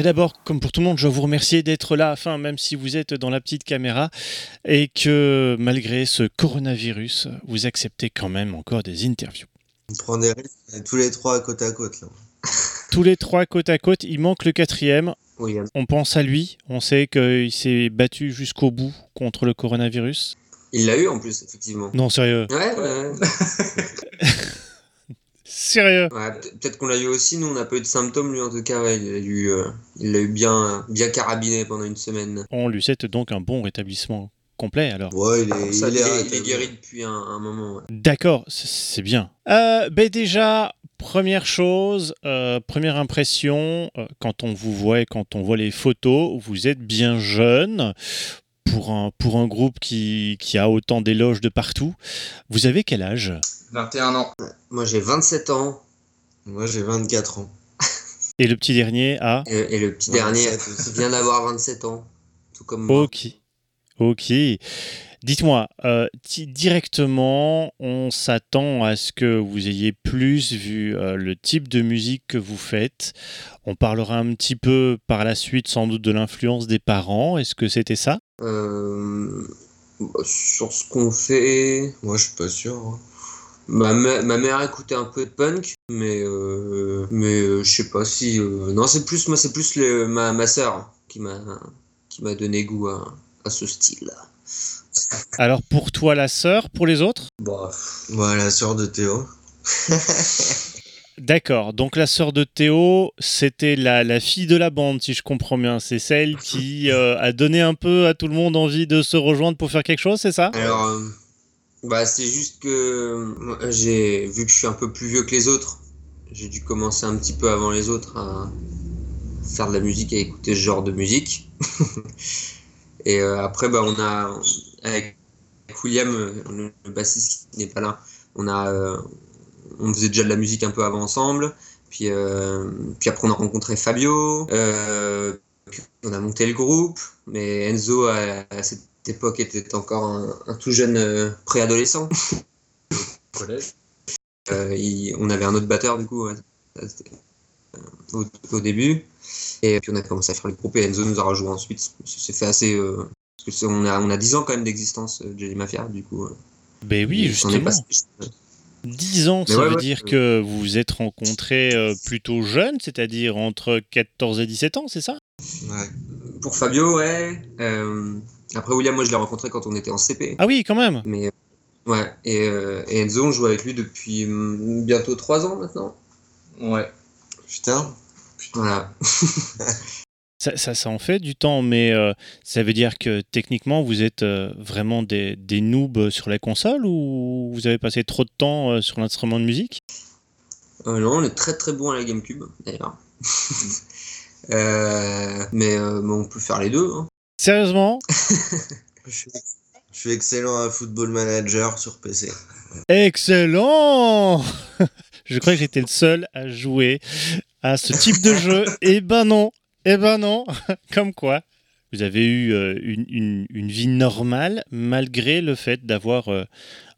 Bah D'abord, comme pour tout le monde, je vous remercier d'être là, enfin, même si vous êtes dans la petite caméra, et que malgré ce coronavirus, vous acceptez quand même encore des interviews. On prend des risques tous les trois côte à côte. Là. Tous les trois côte à côte, il manque le quatrième. Oui, On pense à lui, on sait qu'il s'est battu jusqu'au bout contre le coronavirus. Il l'a eu en plus, effectivement. Non, sérieux. Ouais, ouais. Sérieux. Ouais, peut- Peut-être qu'on l'a eu aussi, nous on n'a pas eu de symptômes, lui en tout cas, ouais, il l'a eu, euh, il l'a eu bien, bien carabiné pendant une semaine. On lui souhaite donc un bon rétablissement complet alors. Ouais, il est, Ça, il il, est il guéri depuis un, un moment. ouais. D'accord, c'est bien. Euh, ben déjà, première chose, euh, première impression, euh, quand on vous voit et quand on voit les photos, vous êtes bien jeune pour un, pour un groupe qui, qui a autant d'éloges de partout. Vous avez quel âge? 21 ans. Moi j'ai 27 ans, Moi, j'ai 24 ans. Et le petit dernier a et, et le petit 27 dernier vient d'avoir 27 ans, tout comme moi. Ok. Ok. Dites-moi, euh, directement, on s'attend à ce que vous ayez plus vu euh, le type de musique que vous faites. On parlera un petit peu par la suite sans doute de l'influence des parents. Est-ce que c'était ça? Euh, bah, sur ce qu'on fait, Moi, je suis pas sûr. Ma, ma- ma mère écoutait un peu de punk, mais euh, mais euh, je sais pas si euh, non c'est plus moi c'est plus le- ma ma sœur qui m'a qui m'a donné goût à, à ce style. Alors pour toi la sœur, pour les autres? Bah, la sœur de Théo. D'accord, donc la sœur de Théo, c'était la, la fille de la bande, si je comprends bien. C'est celle qui euh, a donné un peu à tout le monde envie de se rejoindre pour faire quelque chose, c'est ça? Alors bah c'est juste que j'ai vu que je suis un peu plus vieux que les autres, j'ai dû commencer un petit peu avant les autres à faire de la musique, à écouter ce genre de musique. Et euh, après bah on a avec William, le, bassiste qui n'est pas là, on a euh, on faisait déjà de la musique un peu avant ensemble. Puis, euh, puis après on a rencontré Fabio, on a monté le groupe, mais Enzo à cette époque était encore un, un tout jeune euh, préadolescent. collège. Euh, il- on avait un autre batteur du coup ouais. Euh, au, au début. Et puis on a commencé à faire le groupe et Enzo nous a rejoint ensuite. Ça s'est fait assez. euh, parce que c'est- on, a, on a 10 ans quand même d'existence, euh, Jelly Mafia, du coup. euh, Ben oui, justement. passé- 10 ans, Mais ça ouais, veut ouais. dire que vous vous êtes rencontrés euh, plutôt jeunes, c'est-à-dire entre 14 et 17 ans, c'est ça? Ouais. Pour Fabio, ouais. Après William, moi je l'ai rencontré quand on était en CP. Ah oui, quand même Mais euh, ouais, et, euh, et Enzo, on joue avec lui depuis hum, bientôt 3 ans maintenant. Ouais. Putain. Voilà. ça, ça, ça en fait du temps, mais euh, ça veut dire que techniquement, vous êtes euh, vraiment des, des noobs sur la console ou vous avez passé trop de temps euh, sur l'instrument de musique? Euh, non, on est très très bon à la GameCube, d'ailleurs. Euh, mais, euh, mais on peut faire les deux. hein. Sérieusement Je suis, je suis excellent à Football Manager sur PC. Excellent Je crois que j'étais le seul à jouer à ce type de jeu. Eh ben non Eh ben non Comme quoi vous avez eu euh, une, une- une vie normale malgré le fait d'avoir euh,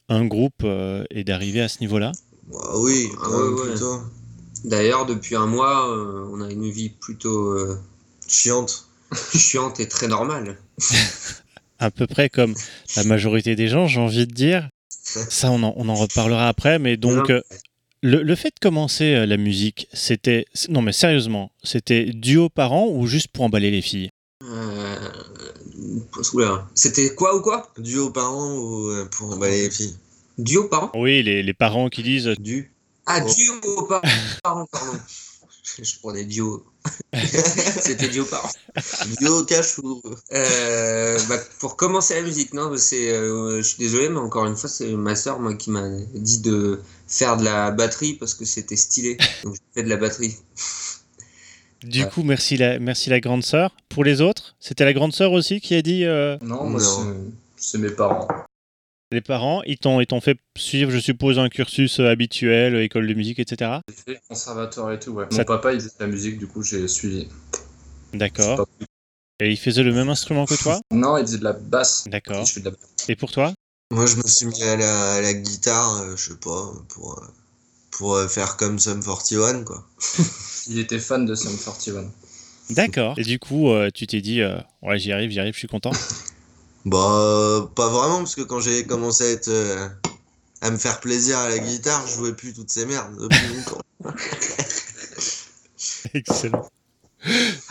un groupe euh, et d'arriver à ce niveau-là Bah oui, Ah quand ouais, même ouais. plutôt. D'ailleurs, depuis un mois, euh, on a une vie plutôt euh, Chiante. chiante et très normale. À peu près comme la majorité des gens, j'ai envie de dire. Ça, on en, on en reparlera après, mais donc... Non. euh, le, le fait de commencer euh, la musique, c'était... Non mais sérieusement, c'était dû aux parents ou juste pour emballer les filles? Euh. C'était quoi ou quoi? Dû aux parents ou euh, pour emballer les filles? Dû aux parents? Oui, les, les parents qui disent Dû. Ah, Oh. dû aux par- parents, pardon. Je prenais Dio. C'était au cash ou. Euh, bah, pour commencer la musique, non, c'est, euh, je suis désolé, mais encore une fois, c'est ma soeur moi, qui m'a dit de faire de la batterie parce que c'était stylé. Donc, j'ai fait de la batterie. Du Ouais. coup, merci la, merci la grande sœur. Pour les autres, c'était la grande sœur aussi qui a dit euh, Non, moi, Non. c'est- c'est mes parents. Les parents, ils t'ont, ils t'ont fait suivre, je suppose, un cursus euh, habituel, euh, école de musique, etc. J'ai fait conservatoire et tout, ouais. Ça- Mon papa, il faisait de la musique, du coup, j'ai suivi. D'accord. Pas- Et ils faisaient le même instrument que toi? Non, il faisait de la basse. D'accord. Je fais de la Et pour toi? Moi, je me suis mis à la, à la guitare, euh, je sais pas, pour, euh, pour euh, faire comme Sum 41, quoi. Il était fan de Sum 41. D'accord. Et du coup, euh, tu t'es dit, euh, ouais, j'y arrive, j'y arrive, je suis content. Bah, pas vraiment, parce que quand j'ai commencé à être. euh, à me faire plaisir à la guitare, je jouais plus toutes ces merdes depuis longtemps. Excellent.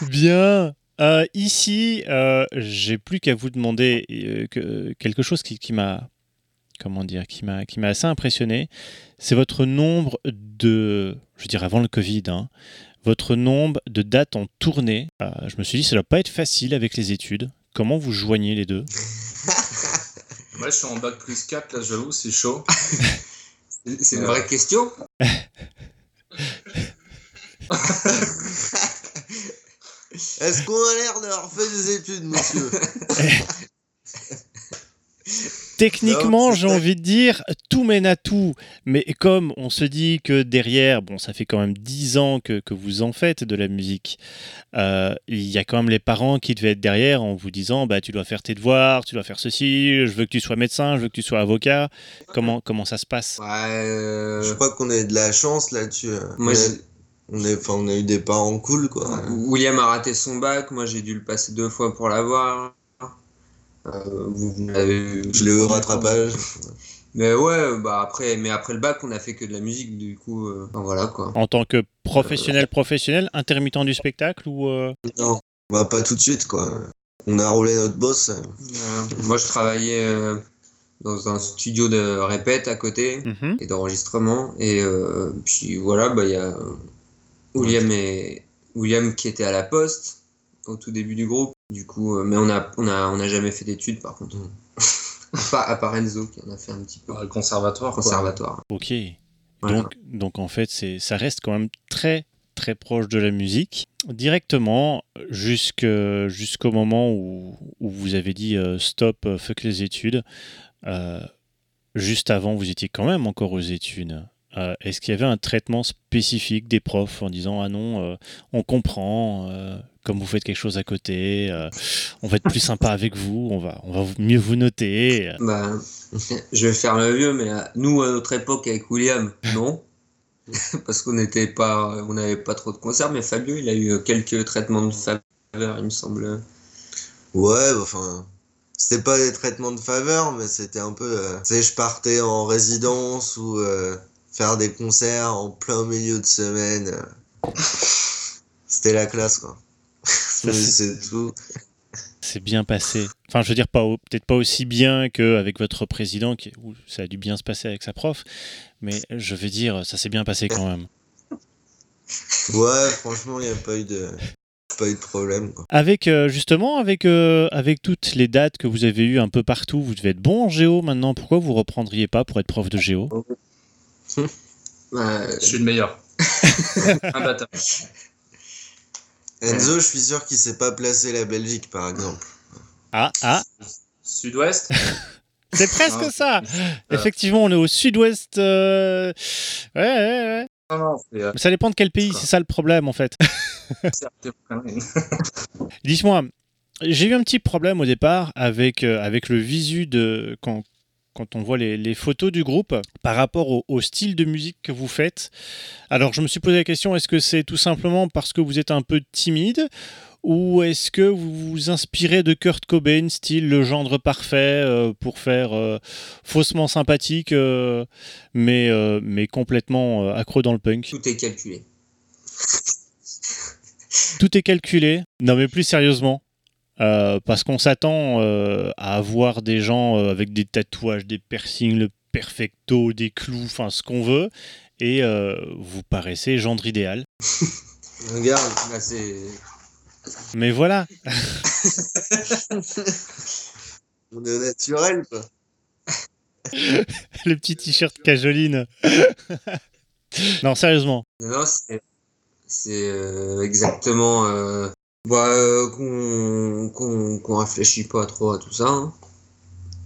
Bien. Euh, ici, euh, j'ai plus qu'à vous demander euh, que, quelque chose qui, qui m'a, comment dire, qui m'a, qui m'a assez impressionné. C'est votre nombre de, je veux dire avant le Covid, hein, votre nombre de dates en tournée. Euh, je me suis dit, ça doit pas être facile avec les études. Comment vous joignez les deux? Moi, je suis en bac plus 4, là, j'avoue, c'est chaud. C'est c'est une vraie question? Est-ce qu'on a l'air d'avoir fait des études, monsieur? Techniquement, j'ai envie de dire tout mène à tout. Mais comme on se dit que derrière, bon, ça fait quand même 10 ans que, que vous en faites de la musique, euh, il y a quand même les parents qui devaient être derrière en vous disant bah, tu dois faire tes devoirs, tu dois faire ceci, je veux que tu sois médecin, je veux que tu sois avocat. Comment, comment ça se passe? Ouais, euh, Je crois qu'on a eu de la chance là-dessus. Moi, on, est, on a eu des parents cool, quoi. William a raté son bac, moi j'ai dû le passer deux fois pour l'avoir. Euh, vous vous l'avez eu- Je l'ai eu au rattrapage. Mais ouais, bah après, mais après le bac, on a fait que de la musique, du coup, euh, enfin, voilà quoi. En tant que professionnel, professionnel, intermittent du spectacle ou euh, Non, bah, pas tout de suite, quoi. On a roulé notre boss. Moi je travaillais euh, dans un studio de répète à côté mhm. et d'enregistrement, et euh, puis voilà, bah il y a William et William qui était à la poste au tout début du groupe. Du coup, euh, mais on a, on a, on a jamais fait d'études par contre. Mm. à, part, Enzo qui en a fait un petit peu. Le conservatoire, quoi. Conservatoire. Ok. Voilà. Donc, donc en fait, c'est, ça reste quand même très très proche de la musique. Directement jusqu'au moment où, où vous avez dit euh, stop, euh, fuck les études. Euh, juste avant, vous étiez quand même encore aux études. Euh, est-ce qu'il y avait un traitement spécifique des profs en disant ah non, euh, on comprend, euh, comme vous faites quelque chose à côté, euh, on va être plus sympa avec vous, on va, on va mieux vous noter. euh. Bah, je vais faire le vieux, mais euh, nous, à notre époque, avec William, non? Parce qu'on n'était pas, on n'avait pas trop de concerts, mais Fabio, il a eu quelques traitements de faveur, il me semble. Ouais, enfin. C'était pas des traitements de faveur, mais c'était un peu. euh, tu sais, je partais en résidence ou euh, faire des concerts en plein milieu de semaine. C'était la classe, quoi. C'est- tout. c'est bien passé. Enfin, je veux dire, pas peut-être pas aussi bien qu'avec votre président, qui, où ça a dû bien se passer avec sa prof, mais je veux dire, ça s'est bien passé quand même. Ouais, franchement, il n'y a pas eu de. Pas eu de problème, quoi. Avec, euh, justement, avec, euh, avec toutes les dates que vous avez eues un peu partout, vous devez être bon en géo maintenant. Pourquoi vous reprendriez pas pour être prof de géo? Je suis le meilleur. Imbattable. Enzo, je suis sûr qu'il sait pas placer la Belgique, par exemple. Ah, ah, Sud-Ouest c'est presque Ah, ça Effectivement, on est au sud-ouest. euh, Ouais, ouais, ouais. Non, non, c'est. euh, Mais ça dépend de quel pays, c'est ça le problème en fait. Dites-moi, j'ai eu un petit problème au départ avec, euh, avec le visu de quand, quand on voit les, les photos du groupe par rapport au, au style de musique que vous faites. Alors je me suis posé la question, est-ce que c'est tout simplement parce que vous êtes un peu timide ou est-ce que vous vous inspirez de Kurt Cobain, style le gendre parfait euh, pour faire euh, faussement sympathique euh, mais, mais complètement accro dans le punk? Tout est calculé. Tout est calculé. Non, mais plus sérieusement. Euh, parce qu'on s'attend euh, à avoir des gens euh, avec des tatouages, des piercings, le perfecto, des clous, enfin ce qu'on veut. Et vous paraissez gendre idéal. Regarde, Là, c'est. Mais voilà, on est au naturel, quoi. le petit t-shirt cajoline. non, sérieusement. Non, c'est. Exactement. Bah, euh, qu'on réfléchit pas trop à tout ça. hein.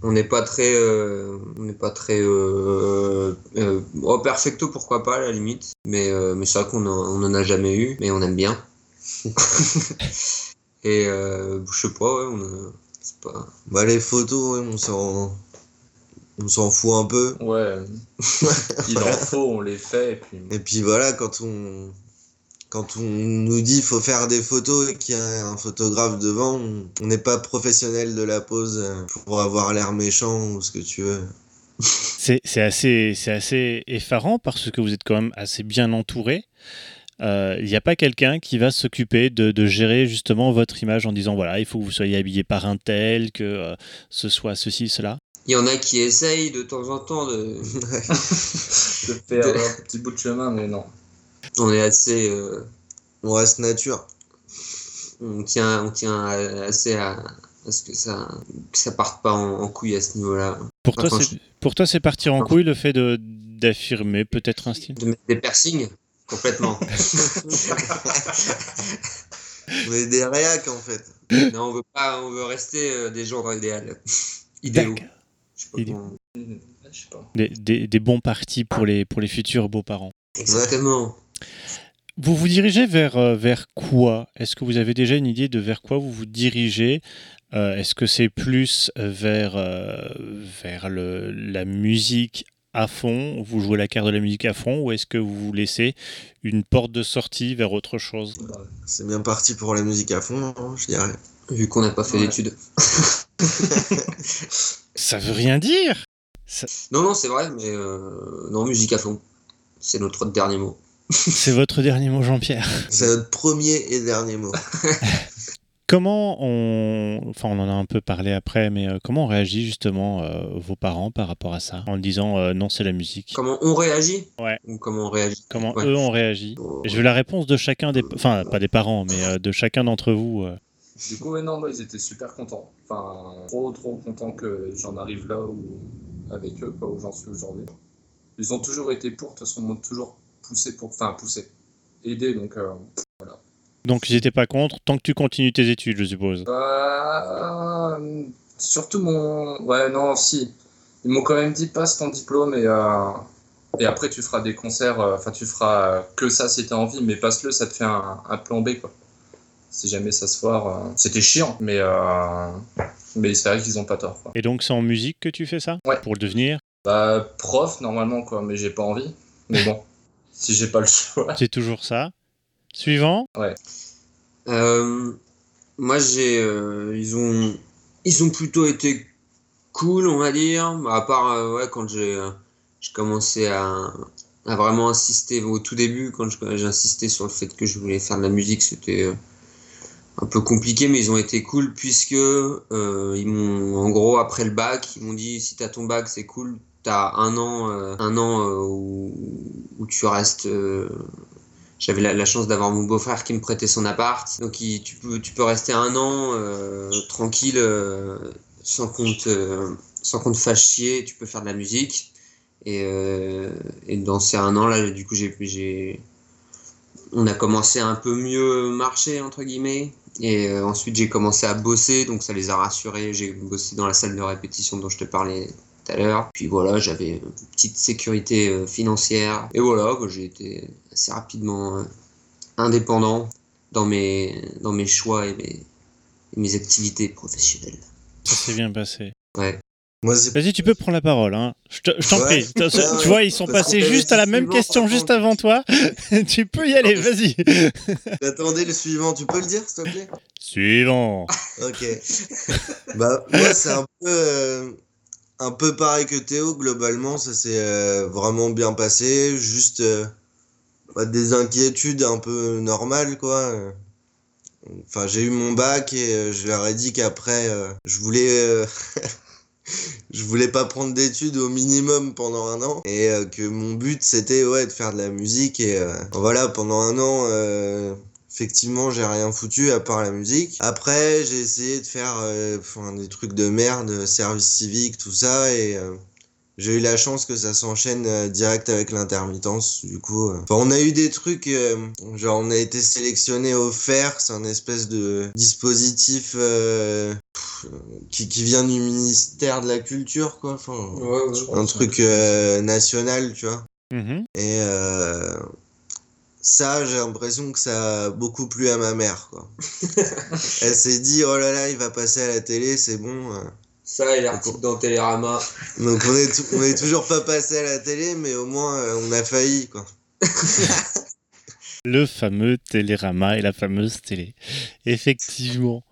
On n'est pas très. euh, on n'est pas très. Euh, euh, oh, perfecto, pourquoi pas, à la limite. Mais, euh, mais c'est vrai qu'on en, on en a jamais eu, mais on aime bien. Et euh, je sais pas, ouais, on a- c'est pas. Bah, les photos, ouais, on s'en. On s'en fout un peu. Ouais. Il en faut, on les fait. Et puis... Et puis voilà, quand on. Quand on nous dit faut faire des photos et qu'il y a un photographe devant, on n'est pas professionnel de la pose euh, pour avoir l'air méchant ou ce que tu veux. C'est assez, assez effarant parce que vous êtes quand même assez bien entouré. Il n'y a pas quelqu'un qui va s'occuper de, gérer justement votre image en disant voilà, il faut que vous soyez habillé par un tel, que ce soit ceci, cela. Il y en a qui essayent de temps en temps de, de faire un petit bout de chemin, mais non. On est assez. Euh, on reste nature. On tient, on tient assez à, ce que ça, que ça parte pas en, couille à ce niveau-là. Pour, toi, c'est, pour toi, c'est partir en couille le fait de, d'affirmer peut-être un style? De mettre des piercings Complètement. on est des réacs en fait. Non, on veut pas, on veut rester euh, des gens dans l'idéal. Idéaux. Des, des, bons partis pour les, pour les futurs beaux-parents. Exactement. Vous vous dirigez vers, euh, vers quoi? Est-ce que vous avez déjà une idée de vers quoi vous vous dirigez? Euh, Est-ce que c'est plus vers, euh, vers le, la musique à fond, vous jouez la carte de la musique à fond, ou est-ce que vous vous laissez une porte de sortie vers autre chose? C'est bien parti pour la musique à fond, hein, je dirais. Vu qu'on n'a pas fait d'études. Ça veut rien dire. Non, non, c'est vrai, mais euh, non, musique à fond. C'est notre dernier mot. c'est votre dernier mot, Jean-Pierre. C'est notre premier et dernier mot. comment on, enfin, on en a un peu parlé après, mais euh, comment on réagit justement euh, vos parents par rapport à ça, en disant non, c'est la musique? Comment on réagit? Ouais. Ou comment on réagit? Comment eux ont réagi? Oh. Je veux la réponse de chacun des, enfin, pas des parents, mais de chacun d'entre vous. Du coup, non, ils étaient super contents. Enfin, trop, trop contents que j'en arrive là où, avec eux, pas où j'en suis aujourd'hui. Ils ont toujours été pour, de toute façon, m'ont toujours poussé pour, enfin, poussé, aidé, donc euh, voilà. Donc ils n'étaient pas contre, tant que tu continues tes études, je suppose. Euh, surtout mon. Ouais, non, si. Ils m'ont quand même dit passe ton diplôme et, euh, et après tu feras des concerts, enfin tu feras que ça si tu as envie, mais passe-le, ça te fait un, un plan B quoi si jamais ça se foire. Euh, c'était chiant, mais, euh, mais c'est vrai qu'ils ont pas tort. Et donc c'est en musique que tu fais ça Ouais. Pour le devenir? Bah, prof normalement, quoi, mais j'ai pas envie. Mais bon, si j'ai pas le choix. C'est toujours ça. Suivant Ouais. Euh, moi, j'ai. ils, ont, ils ont plutôt été cool, on va dire. À part ouais, quand j'ai commencé à, à, vraiment insister au tout début, quand j'ai insisté sur le fait que je voulais faire de la musique, c'était un peu compliqué, mais ils ont été cool puisque euh, ils m'ont, en gros, après le bac, ils m'ont dit si t'as ton bac, c'est cool. T'as un an, euh, un an euh, où, tu restes. j'avais la, chance d'avoir mon beau-frère qui me prêtait son appart, donc tu peux, rester un an tranquille, sans compte, sans compte fâche chier. Tu peux faire de la musique. Et, et dans ces un an là, du coup, j'ai, on a commencé à un peu mieux marcher entre guillemets et euh, ensuite, j'ai commencé à bosser, donc ça les a rassurés. J'ai bossé dans la salle de répétition dont je te parlais tout à l'heure. Puis voilà, j'avais une petite sécurité euh, financière. Et voilà, bah, j'ai été assez rapidement euh, indépendant dans mes, dans mes choix et mes, et mes activités professionnelles. Ça s'est bien passé. Ouais. Vas-y, tu peux prendre la parole. Hein. Je t'en prie. tu vois, ils sont passés juste à la même question juste avant toi. tu peux y aller, vas-y. Attendez le suivant, tu peux le dire, s'il te plaît? Suivant. ok. bah, moi, c'est un peu, euh, un peu pareil que Théo. Globalement, ça s'est euh, vraiment bien passé. Juste euh, bah, des inquiétudes un peu normales, quoi. Enfin, j'ai eu mon bac et je leur ai dit qu'après, je voulais je voulais pas prendre d'études au minimum pendant un an et euh, que mon but c'était ouais de faire de la musique et euh, voilà pendant un an euh, effectivement j'ai rien foutu à part la musique après j'ai essayé de faire des trucs de merde service civique tout ça et j'ai eu la chance que ça s'enchaîne euh, direct avec l'intermittence, du coup. Euh. Enfin, on a eu des trucs, euh, genre on a été sélectionné au FER, c'est un espèce de dispositif qui, qui vient du ministère de la Culture, quoi. Enfin, un truc national, tu vois. Mm-hmm. Et ça, j'ai l'impression que ça a beaucoup plu à ma mère, quoi. Elle s'est dit, oh là là, il va passer à la télé, c'est bon. Ça et l'article dans Télérama. Donc on est, on est toujours pas passé à la télé, mais au moins euh, on a failli quoi. Le fameux Télérama et la fameuse télé. Effectivement.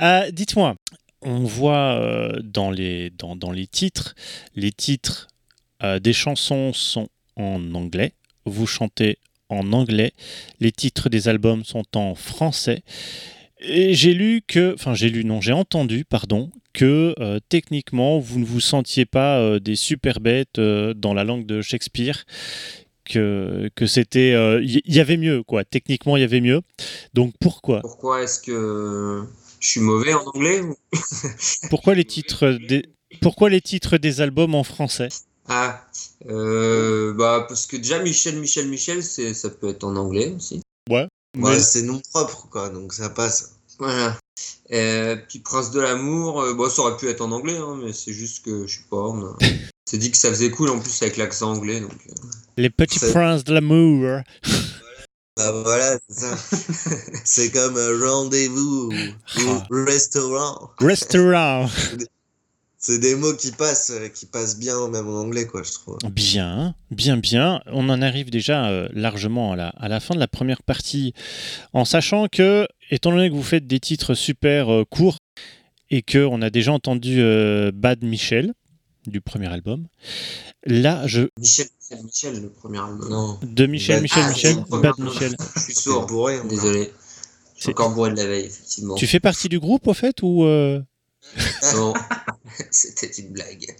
Euh, Dites-moi, on voit euh, dans, les, dans, dans, les titres, les titres euh, des chansons sont en anglais. Vous chantez en anglais. Les titres des albums sont en français. Et j'ai lu que, enfin j'ai lu, non, j'ai entendu, pardon, que euh, techniquement vous ne vous sentiez pas euh, des super bêtes euh, dans la langue de Shakespeare, que, que c'était, il y, y, avait mieux, quoi. Techniquement, il y avait mieux. Donc pourquoi? Pourquoi est-ce que je suis mauvais en anglais Pourquoi les titres des, pourquoi les titres des albums en français? Ah, bah parce que déjà Michel, Michel, Michel, c'est, ça peut être en anglais aussi. Ouais. Mais... c'est nom propre, quoi, donc ça passe. Voilà. Euh, puis Prince de l'amour, euh, bon, ça aurait pu être en anglais, hein, mais c'est juste que je sais pas. On a... c'est dit que ça faisait cool en plus avec l'accent anglais. Donc, euh... Les petits princes de l'amour. Bah voilà, c'est ça. c'est comme rendez-vous ou, ou restaurant. Restaurant. C'est des mots qui passent, qui passent bien même en anglais, quoi, je trouve. Bien, bien, bien. On en arrive déjà euh, largement à la, à la fin de la première partie, en sachant que, étant donné que vous faites des titres super euh, courts et que on a déjà entendu euh, Bad Michel du premier album, là je. Michel, Michel, Michel le premier album. Non. De Michel, Michel, Ah, Michel, Bad Michel. Je suis sourd, bourré. hein. désolé. Je suis encore bourré de la veille, effectivement. Tu fais partie du groupe au fait ou euh, Non, c'était une blague.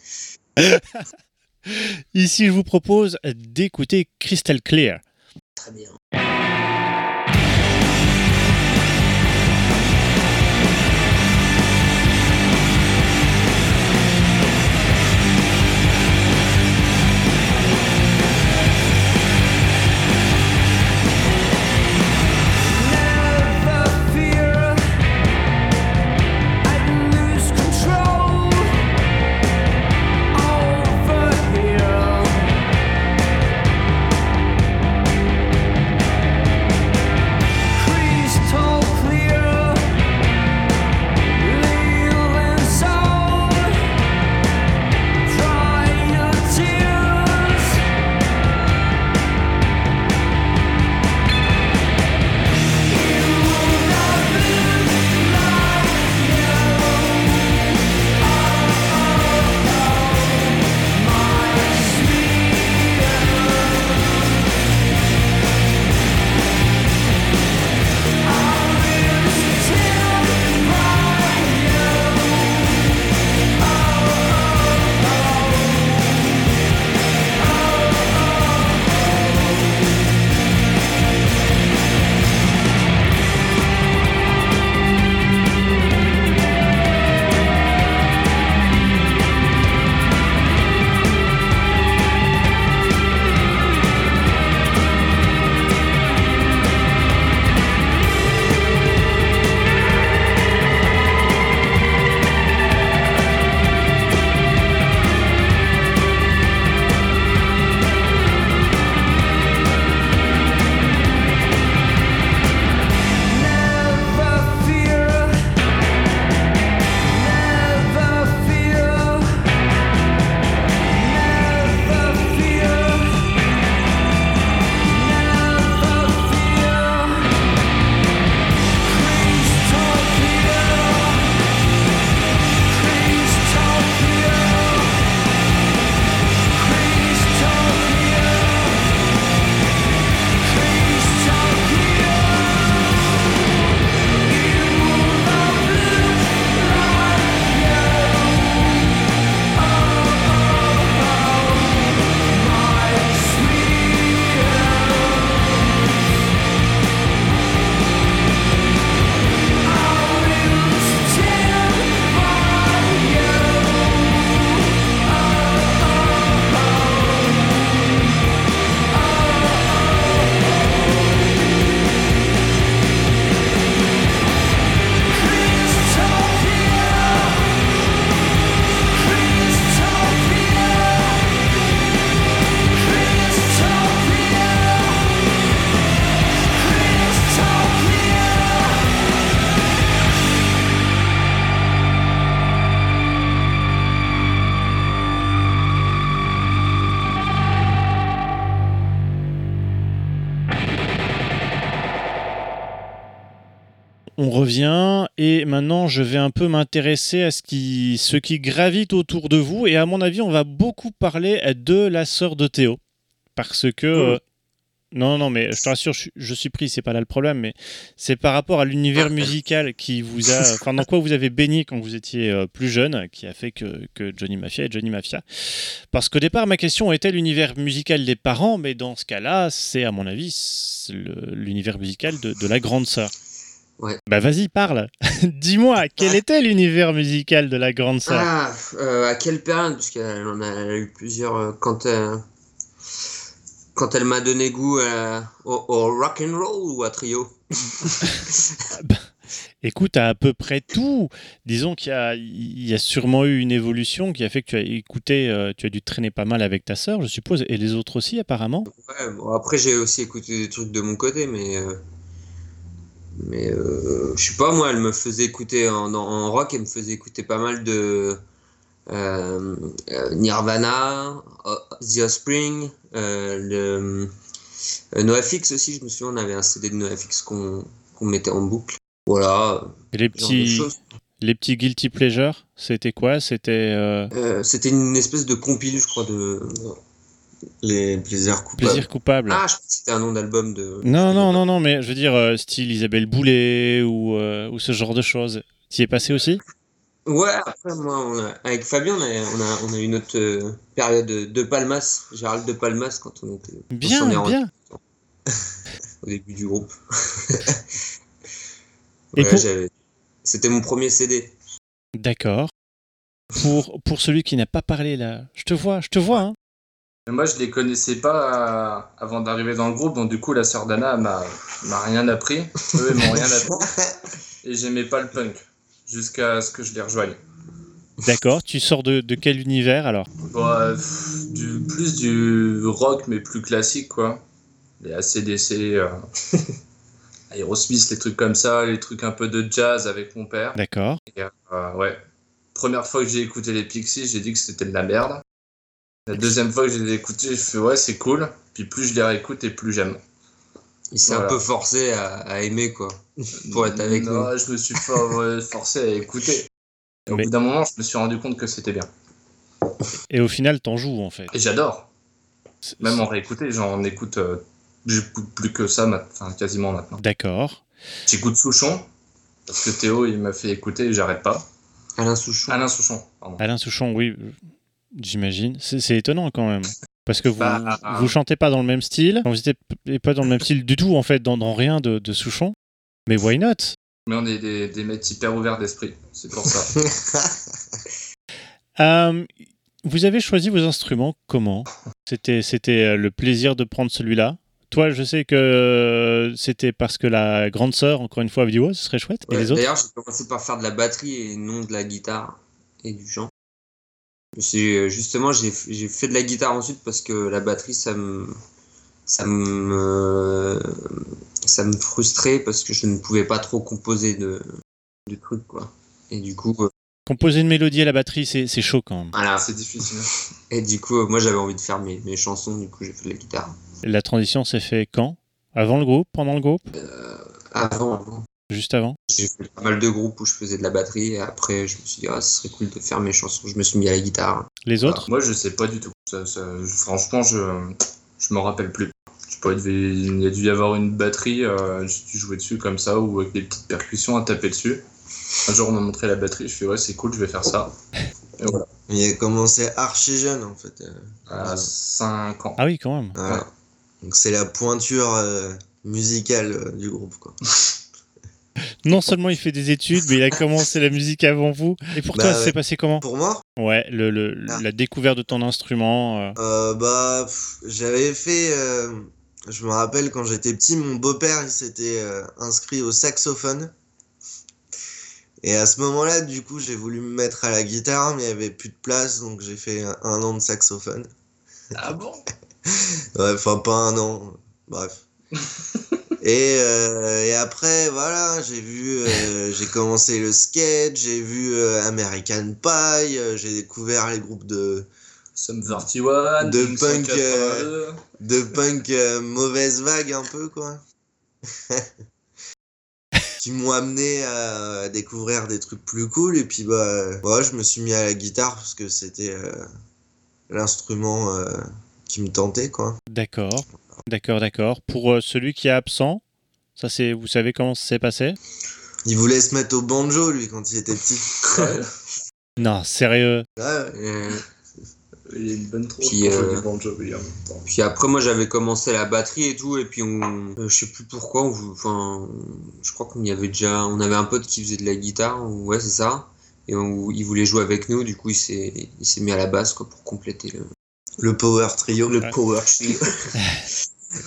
Ici, je vous propose d'écouter Crystal Clear. Très bien. Revient et maintenant je vais un peu m'intéresser à ce qui, ce qui gravite autour de vous et à mon avis on va beaucoup parler de la sœur de Théo. Parce que euh, non non mais je te rassure je, je suis pris c'est pas là le problème mais c'est par rapport à l'univers musical qui vous a enfin dans quoi vous avez baigné quand vous étiez euh, plus jeune qui a fait que, que Johnny Mafia est Johnny Mafia. Parce qu'au départ ma question était l'univers musical des parents mais dans ce cas-là c'est à mon avis l'univers musical de, de la grande sœur Ouais. bah vas-y, parle. Dis-moi, quel était l'univers musical de la grande sœur Ah, euh, à quelle période? Parce qu'elle en a, eu plusieurs. euh, quand, euh, quand elle m'a donné goût au, au rock and roll ou à trio? Écoute, à à peu près tout. Disons qu'il y a, il y a sûrement eu une évolution qui a fait que tu as écouté, tu as dû traîner pas mal avec ta sœur, je suppose, et les autres aussi apparemment? Ouais, bon, après j'ai aussi écouté des trucs de mon côté, mais. Mais euh, je sais pas, moi, elle me faisait écouter en, en rock, elle me faisait écouter pas mal de. euh, euh, Nirvana, The Offspring, euh, le. euh, NoFX aussi, je me souviens, on avait un CD de NoFX qu'on qu'on mettait en boucle. Voilà, Et les petits, les petits guilty pleasures, c'était quoi? C'était C'était une espèce de compil, je crois, de. Les plaisirs coupables. plaisir coupable. Ah, je crois que c'était un nom d'album de. non, non, non, non, mais je veux dire euh, style Isabelle Boulet ou, euh, ou ce genre de choses. Tu y es passé aussi? Ouais, après, moi, on a- avec Fabien, on a, on a, on a eu notre euh, période de, de Palmas, Gérald de Palmas, quand on était on s'en est Bien, rendu bien. au début du groupe. Et Ouais, pour- C'était mon premier CD. D'accord. Pour, pour celui qui n'a pas parlé là, je te vois, je te vois. Hein. Mais moi, je les connaissais pas euh, avant d'arriver dans le groupe, donc du coup, la sœur d'Anna m'a m'a rien appris. Eux, ils m'ont rien appris. Et j'aimais pas le punk, jusqu'à ce que je les rejoigne. D'accord, tu sors de, de quel univers alors? Bon, euh, pff, du, plus du rock, mais plus classique, quoi. Les ACDC, euh, Aerosmith, les trucs comme ça, les trucs un peu de jazz avec mon père. D'accord. Et, euh, ouais. Première fois que j'ai écouté les Pixies, j'ai dit que c'était de la merde. La deuxième fois que je les ai écoutés, j'ai fait ouais, c'est cool. Puis plus je les réécoute et plus j'aime. Il s'est Voilà. un peu forcé à, à aimer, quoi, pour être avec nous. Non, je me suis pas forcé à écouter. Et au Mais- bout d'un moment, je me suis rendu compte que c'était bien. Et au final, t'en joues en fait. Et j'adore. Même en réécouter, j'en écoute. euh, J'écoute plus que ça, enfin quasiment maintenant. D'accord. J'écoute Souchon, parce que Théo, il m'a fait écouter et j'arrête pas. Alain Souchon. Alain Souchon, pardon. Alain Souchon, oui, euh, j'imagine. C'est étonnant quand même. Parce que vous, Bah, vous chantez pas dans le même style. Vous n'êtes pas dans le même style du tout en fait, dans, dans rien de, de Souchon. Mais why not? Mais on est des, des mecs hyper ouverts d'esprit, c'est pour ça. Euh, Vous avez choisi vos instruments comment? C'était euh, le plaisir de prendre celui-là Toi, je sais que euh, c'était parce que la grande sœur, encore une fois, avait dit ouais, ce serait chouette. Et les autres? D'ailleurs, j'ai commencé par faire de la batterie et non de la guitare et du chant. Euh, Justement, j'ai fait de la guitare ensuite parce que la batterie, ça me, ça me, ça me frustrait parce que je ne pouvais pas trop composer de, de trucs, quoi. Et du coup, euh, Composer une mélodie à la batterie, c'est c'est chaud quand même. voilà. c'est difficile. Et du coup, euh, moi, j'avais envie de faire mes, mes chansons, du coup, j'ai fait de la guitare. La transition s'est fait quand? Avant le groupe? Pendant le groupe? Avant, avant. Juste avant j'ai fait pas mal de groupes où je faisais de la batterie et après, je me suis dit, ah, ce serait cool de faire mes chansons. Je me suis mis à la guitare. Les autres Moi, je sais pas du tout. Ça- ça- franchement, je je m'en rappelle plus. Je sais pas, il, devait- il y a dû y avoir une batterie, euh, j'ai dû jouer dessus comme ça, ou avec des petites percussions à taper dessus. Un jour, on m'a montré la batterie, je fais ouais, c'est cool, je vais faire ça. Et voilà, Il a commencé archi jeune en fait. euh, à 5 ans. Ah oui, quand même. voilà. Donc c'est la pointure euh, musicale euh, du groupe quoi. Non seulement il fait des études, mais il a commencé la musique avant vous. Et pour Bah toi, ouais. c'est passé comment Pour moi, Ouais, le, le- Ah. la découverte de ton instrument. euh, euh, bah j'avais fait. euh, je me rappelle quand j'étais petit, mon beau-père il s'était euh, inscrit au saxophone. Et à ce moment-là, du coup, j'ai voulu me mettre à la guitare, mais il n'y avait plus de place, donc j'ai fait un, un an de saxophone. Ah bon? Ouais, enfin, pas un an. Bref. et, euh, et après, voilà, j'ai vu, euh, j'ai commencé le skate, j'ai vu euh, American Pie, euh, j'ai découvert les groupes de, Sum 31, De punk, 182. euh, de punk euh, mauvaise vague un peu, quoi. qui m'ont amené à découvrir des trucs plus cool. Et puis, bah, ouais, je me suis mis à la guitare parce que c'était euh, l'instrument euh, qui me tentait, quoi. D'accord, d'accord, d'accord. Pour euh, celui qui est absent, ça c'est, vous savez comment ça s'est passé? Il voulait se mettre au banjo, lui, quand il était petit. Non, sérieux. Ouais. Euh, Il y a une bonne trop Puis, euh, du banjo, en même temps. Puis après, moi, j'avais commencé la batterie et tout, et puis on, euh, je sais plus pourquoi, on, enfin, je crois qu'on y avait déjà, on avait un pote qui faisait de la guitare, ou- ouais, c'est ça, et on- il voulait jouer avec nous, du coup, il s'est, il s'est mis à la basse, quoi, pour compléter le, Le Power Trio. le Ouais. power trio.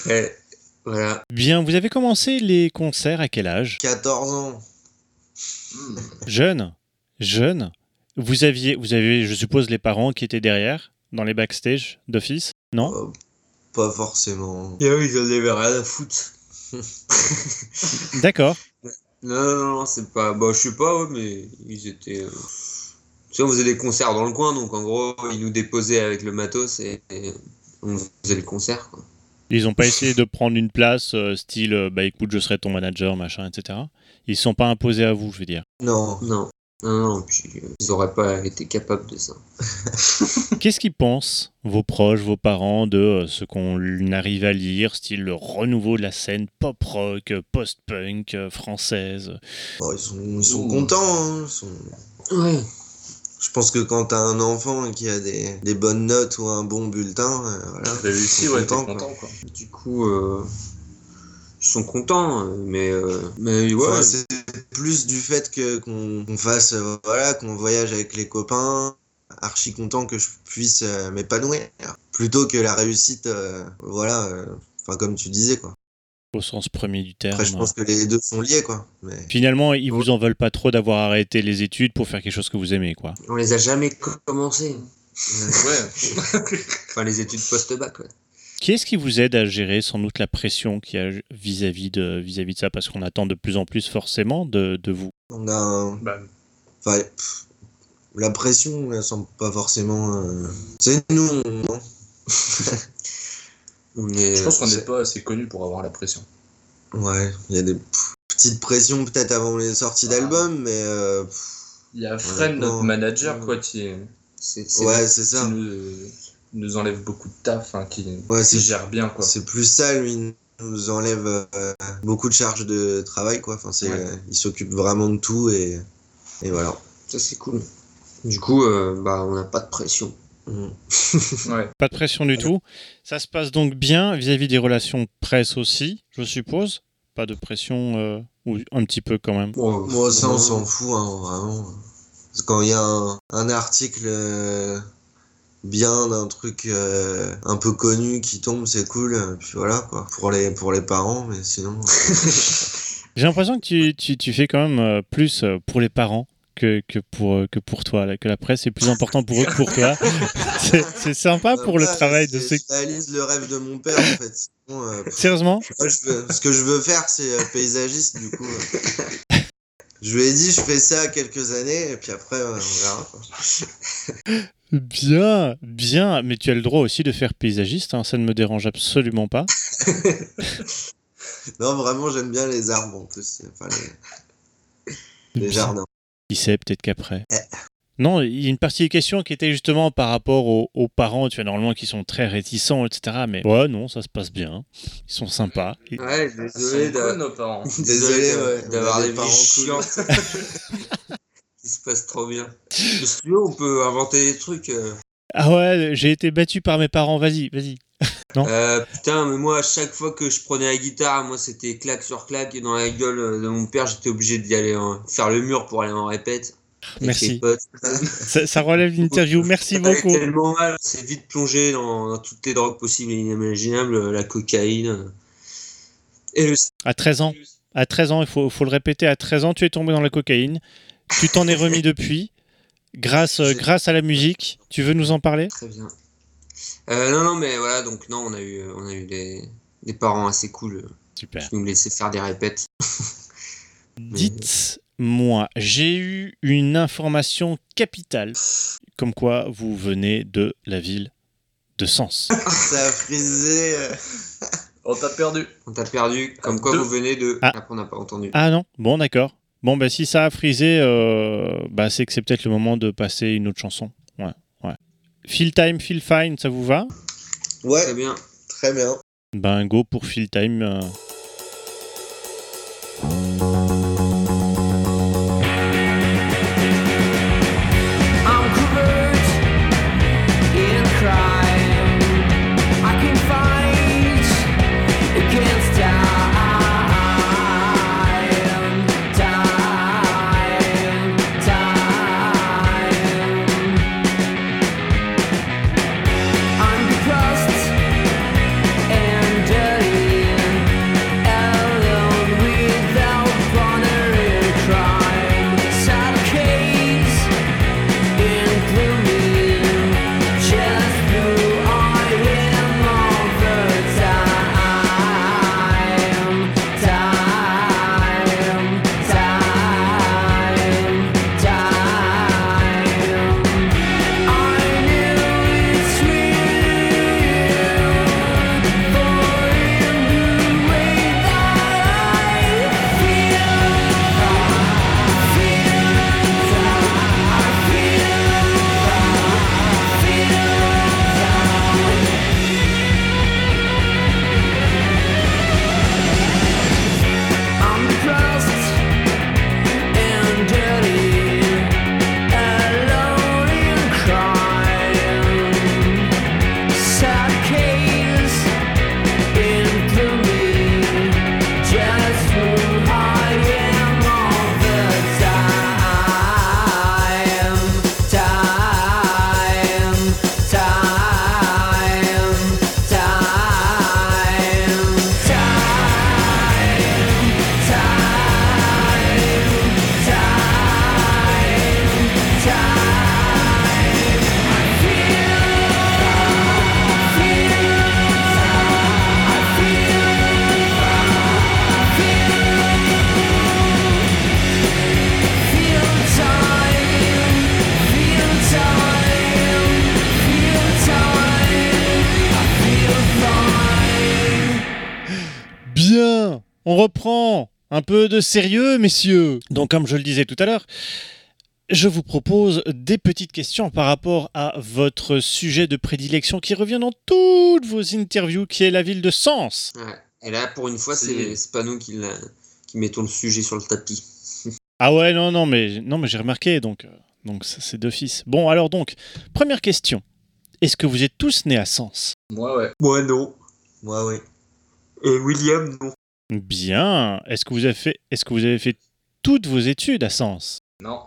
Ouais, voilà. Bien, vous avez commencé les concerts à quel âge? 14 ans. Hmm. Jeune Jeune Vous aviez, vous avez, je suppose, les parents qui étaient derrière, dans les backstage d'office? Non? Euh, pas forcément. Et eux, ils en avaient rien à foutre. D'accord. Non, non, non, c'est pas, bah, je sais pas, ouais, mais ils étaient, euh, on faisait des concerts dans le coin, donc en gros, ils nous déposaient avec le matos et, et on faisait le concert, quoi. Ils n'ont pas essayé de prendre une place, euh, style, euh, bah écoute, je serai ton manager, machin, etc. Ils ne sont pas imposés à vous, je veux dire. Non. Non, non, non, puis euh, ils auraient pas été capables de ça. Qu'est-ce qu'ils pensent, vos proches, vos parents, de euh, ce qu'on arrive à lire, style le renouveau de la scène pop-rock, post-punk française? Bon, ils sont, ils sont Ouh. contents. hein, ils sont- Ouais. Je pense que quand t'as un enfant qui a des, des bonnes notes ou un bon bulletin, euh, voilà. Réussi, ouais, quoi. content, quoi. Du coup, euh, ils sont contents, euh, mais, euh, mais ouais, Enfin, c'est plus du fait que qu'on qu'on fasse, voilà, qu'on voyage avec les copains, archi content que je puisse m'épanouir, plutôt que la réussite, euh, voilà, euh, enfin comme tu disais quoi. Au sens premier du terme Après, je pense que les deux sont liés quoi. Mais Finalement, ils vous en veulent pas trop d'avoir arrêté les études pour faire quelque chose que vous aimez, quoi. on les a jamais co- commencé. Ouais. Enfin, les études post-bac, ouais. Qui est-ce qui vous aide à gérer sans doute la pression qu'il y a vis-à-vis de, vis-à-vis de ça? Parce qu'on attend de plus en plus forcément de, de vous. on a, un- Bah, enfin, pff, la pression, on la sent pas forcément. euh, C'est nous, on- non Je pense qu'on n'est pas assez connu pour avoir la pression. Ouais, il y a des petites pressions peut-être avant les sorties Ah. d'albums, mais euh, Il y a Fred, notre manager, ouais. quoi, qui, ouais, c'est ça. nous, nous enlève beaucoup de taf, hein, qui, Ouais, qui c'est- gère bien, quoi. C'est plus ça, lui, il nous enlève euh, beaucoup de charges de travail, quoi. Enfin, c'est, Ouais. euh, il s'occupe vraiment de tout et, et voilà. Ça, c'est cool. Du coup, euh, bah, on n'a pas de pression. Mm. Ouais. Pas de pression du tout. Ça se passe donc bien vis-à-vis des relations presse aussi, je suppose. Pas de pression, euh, ou un petit peu quand même. Bon, Moi, ça, on s'en fout, hein, vraiment. Parce que Quand il y a un, un article euh, bien d'un truc euh, un peu connu qui tombe, c'est cool. Puis voilà, quoi. Pour les, pour les parents, mais sinon. J'ai l'impression que tu, tu, tu fais quand même plus pour les parents que, que, pour, euh, que pour toi, là, que la presse est plus important pour eux que pour toi. C'est- sympa pour le travail de ceux Je réalise le rêve de mon père, en fait. Sinon, euh, Sérieusement Moi, je veux- ce que je veux faire, c'est euh, paysagiste, du coup. euh. Je lui ai dit, je fais ça quelques années, et puis après, on verra. Bien, bien. Mais tu as le droit aussi de faire paysagiste, hein, ça ne me dérange absolument pas. Non, vraiment, j'aime bien les arbres, en plus. Enfin, les, les jardins. Qui sait, peut-être qu'après. Eh. Non, il y a une partie des questions qui était justement par rapport aux, aux parents, tu vois, normalement qui sont très réticents, etc. Mais ouais, non, ça se passe bien. Ils sont sympas. Ouais, Ils désolé cool, nos parents. D'avoir a des parents cool. chiantes. qui se passe trop bien. Tu veux, on peut inventer des trucs. euh. Ah ouais, j'ai été battu par mes parents, vas-y, vas-y. Euh, putain, mais moi, à chaque fois que je prenais la guitare, moi, c'était claque sur claque. Et dans la gueule de mon père, j'étais obligé d'y aller en- faire le mur pour aller en répète. Merci. Ça, ça relève l'interview, merci beaucoup. tellement mal, c'est vite plongé dans, dans toutes les drogues possibles et inimaginables, la cocaïne. Et le À 13 ans, à 13 ans, il faut, faut le répéter, à 13 ans, tu es tombé dans la cocaïne. Tu t'en es remis depuis, grâce, euh, grâce à la musique. Tu veux nous en parler? Très bien. Euh, non, non, mais voilà, donc non, on a eu, on a eu des, des parents assez cool euh, Super. qui nous laissaient faire des répètes. Dites-moi, j'ai eu une information capitale, comme quoi vous venez de la ville de Sens. Ça a frisé. On t'a perdu. On t'a perdu, comme quoi vous venez de. Ah. Après, on n'a pas entendu. Ah non, bon d'accord. Bon bah si ça a frisé, euh, bah c'est que c'est peut-être le moment de passer une autre chanson. Ouais. Feel Time, Feel Fine, ça vous va Ouais, Très bien. très bien. Ben go pour Feel Time. Peu de sérieux, messieurs. Donc comme je le disais tout à l'heure, je vous propose des petites questions par rapport à votre sujet de prédilection qui revient dans toutes vos interviews, qui est la ville de Sens. Ouais. Et là, pour une fois, C'est- pas nous qui, mettons le sujet sur le tapis. Ah ouais, non, non, mais, non, mais j'ai remarqué, donc, euh, donc c'est d'office. Bon, alors donc, première question. Est-ce que vous êtes tous nés à Sens? Moi, ouais. Moi, non. Moi, oui. Et William, non. Bien. Est-ce que vous avez fait, est-ce que vous avez fait toutes vos études à Sens? Non.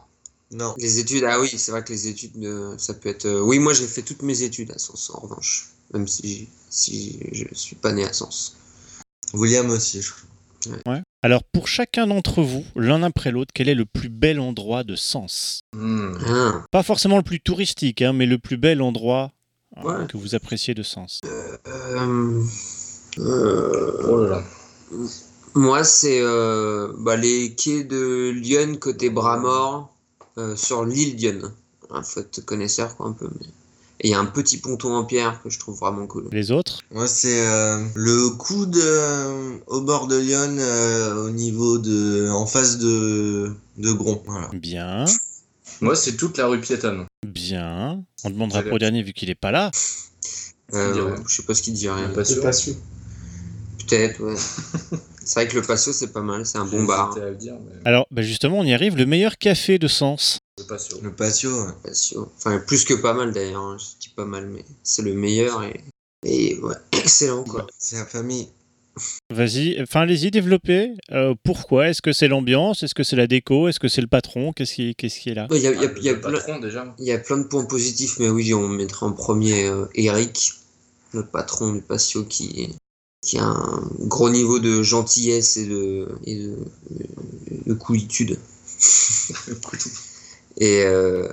Non. Les études, ah oui, c'est vrai que les études, euh, ça peut être. euh, Oui, moi, j'ai fait toutes mes études à Sens, en revanche. Même si, si je suis pas né à Sens. William aussi, je crois. Ouais. Alors pour chacun d'entre vous, l'un après l'autre, quel est le plus bel endroit de Sens? Hmm. Ah. Pas forcément le plus touristique, hein, mais le plus bel endroit Ouais. que vous appréciez de Sens. Euh, euh, Oh là là. Moi, c'est euh, bah, les quais de Lyon côté Bras-Mort, euh, sur l'île Lyon. Il faut être connaisseur, quoi, un peu. Mais... Et il y a un petit ponton en pierre que je trouve vraiment cool. Les autres Moi, c'est euh, le coude euh, au bord de Lyon, euh, au niveau de. en face de. de Gron. Voilà. Bien, Moi, c'est toute la rue piétonne. bien. On demandera pas au dernier vu qu'il est pas là. Euh, je sais pas ce qu'il dit rien. Pas sûr. C'est pas sûr. Peut-être, ouais. c'est vrai que le Patio, c'est pas mal, c'est un bon bar. J'hésitais à le dire, mais Alors bah, justement, on y arrive. Le meilleur café de Sens. Le patio, ouais. Patio. Enfin, plus que pas mal d'ailleurs, hein. je dis pas mal, mais c'est le meilleur et, et ouais, excellent quoi. c'est la famille. Vas-y, enfin allez-y, développez. Euh, pourquoi? Est-ce que c'est l'ambiance? Est-ce que c'est la déco? Est-ce que c'est le patron? Qu'est-ce qui, qu'est-ce qui est là? Il y Ah, y a le plein, y a de points positifs, mais oui, on mettrait en premier euh, Eric, le patron du patio qui, qui a un gros niveau de gentillesse et de, et de, de coolitude. Et, euh,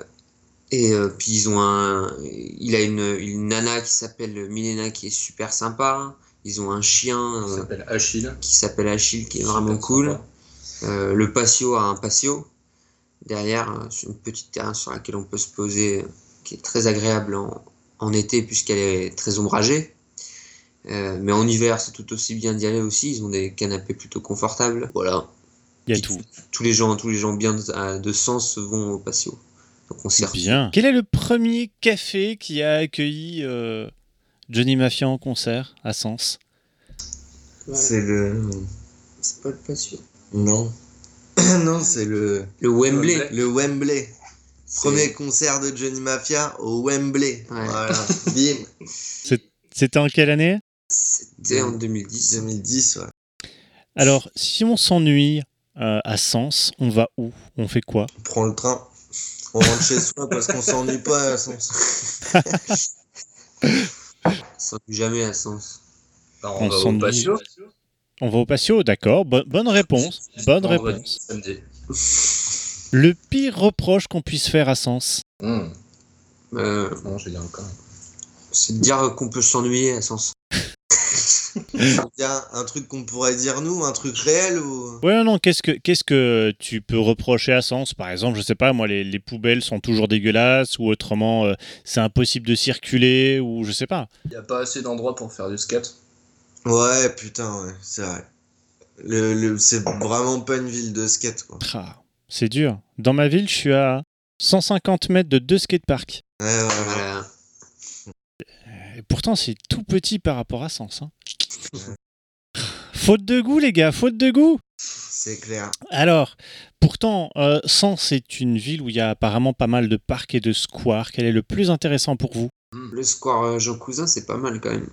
et euh, puis ils ont un, il a une, une nana qui s'appelle Milena qui est super sympa. Ils ont un chien Il euh, s'appelle Achille. qui s'appelle Achille qui est vraiment cool. le patio a un patio derrière, sur une petite terrasse sur laquelle on peut se poser, qui est très agréable en, en été puisqu'elle est très ombragée. Euh, mais en hiver, c'est tout aussi bien d'y aller aussi. Ils ont des canapés plutôt confortables. Voilà. Il y a tout. Tous les gens, tous les gens bien de, de sens vont au patio. Donc on s'y. Bien. Quel est le premier café qui a accueilli euh, Johnny Mafia en concert à Sens? C'est le. C'est pas le patio. Non. non, c'est le. Le Wembley. Wembley. Le Wembley. Premier concert de Johnny Mafia au Wembley. Ouais. Voilà. Bim. C'était en quelle année? C'était en 2010. 2010, ouais. Alors, si on s'ennuie euh, à Sens, on va où? On fait quoi? On prend le train. On rentre chez soi parce qu'on s'ennuie pas à Sens. Ça plus jamais à sens. On on, va au s'ennuie. patio. On va au patio, d'accord. Bo- bonne réponse. Bonne Vendredi, réponse. samedi. Le pire reproche qu'on puisse faire à Sens Hmm. Euh, Non, je vais dire encore. c'est de dire qu'on peut s'ennuyer à sens. Il y a un truc qu'on pourrait dire nous, un truc réel ou? Ouais, non, qu'est-ce que, qu'est-ce que tu peux reprocher à Sens? Par exemple, je sais pas, moi, les, les poubelles sont toujours dégueulasses, ou autrement, euh, c'est impossible de circuler, ou je sais pas. Il n'y a pas assez d'endroits pour faire du skate. Ouais, putain, ouais, c'est vrai. Le, le- c'est vraiment pas une ville de skate, quoi. Ah, c'est dur. Dans ma ville, je suis à 150 mètres de deux skateparks. Ouais, ouais, ouais. Et pourtant, c'est tout petit par rapport à Sens. hein. Faute de goût, les gars, faute de goût C'est clair. Alors, pourtant, euh, Sens est une ville où il y a apparemment pas mal de parcs et de squares. Quel est le plus intéressant pour vous? Le square euh, Jean Cousin, c'est pas mal quand même.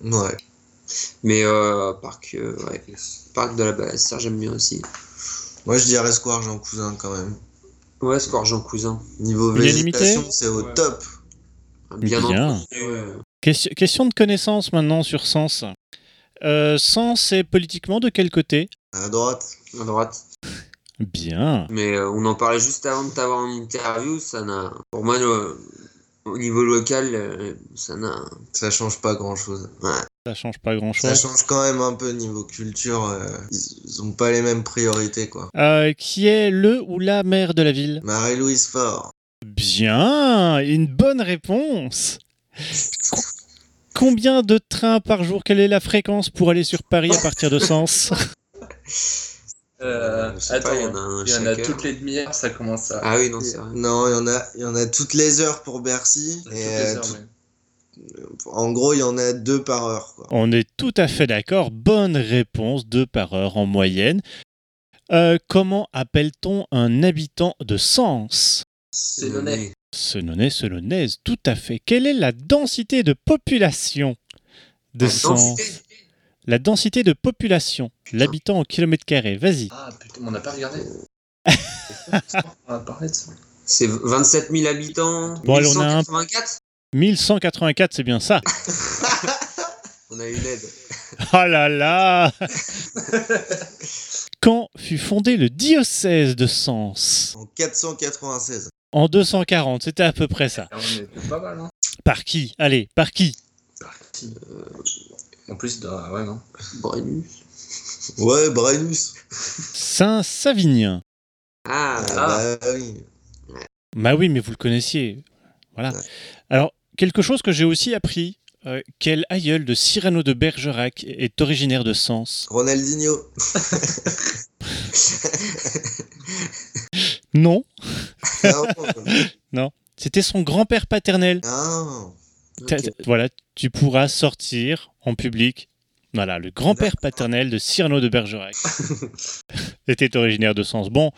Ouais. Mais euh, parc, euh, ouais, parc de la Bastille, j'aime bien aussi. Moi, je dirais Square Jean Cousin quand même. Ouais, square Jean Cousin. Niveau végétation, c'est au Ouais. top. Bien, Bien. entendu. Question, question de connaissance maintenant sur Sens. Euh, Sens est politiquement de quel côté? À droite. à droite. Bien. Mais euh, on en parlait juste avant de t'avoir en interview, ça n'a. Pour moi, le- au niveau local, euh, ça n'a. Ça change pas grand chose. Ça change pas Ça grand-chose. change quand même un peu niveau culture. euh, ils, ont pas les mêmes priorités, quoi. Euh, qui est le ou la maire de la ville? Marie-Louise Faure. Bien, une bonne réponse. Co- Combien de trains par jour? Quelle est la fréquence pour aller sur Paris à partir de Sens? Euh, pas, attends, il y en a un il y en a chaque heure. toutes les demi-heures, ça commence à. Ah oui, non, c'est vrai. Non, il y en a, il y en a toutes les heures pour Bercy. Toutes Et les euh, heures, tout- ouais. en gros, il y en a deux par heure, quoi. On est tout à fait d'accord. Bonne réponse, deux par heure en moyenne. Euh, comment appelle-t-on un habitant de Sens? C'est le nez. Senonais, Selonnaise, tout à fait. Quelle est la densité de population de La Sens densité, La densité de population, l'habitant au kilomètre carré? Vas-y. Ah putain, on n'a pas regardé. on a parlé de ça. C'est 27 000 habitants. Bon, allez, on a un- 1184 1184, c'est bien ça. On a une aide. Oh là là Quand fut fondé le diocèse de Sens? En 496. En 240, c'était à peu près ça. Ah, pas mal, hein. Par qui? Allez, par qui? Parti. En plus, bah, ouais, non. Brennus. Ouais, Brennus. Saint-Savinien. Ah, Ah, bah oui. Bah oui, mais vous le connaissiez. Voilà. Ouais. Alors, quelque chose que j'ai aussi appris. euh, quel aïeul de Cyrano de Bergerac est originaire de Sens? Ronaldinho. Non, Ah, c'était son grand-père paternel. ah. Voilà, tu pourras sortir en public. Voilà, le grand-père paternel de Cyrano de Bergerac était originaire de Sens. Bon,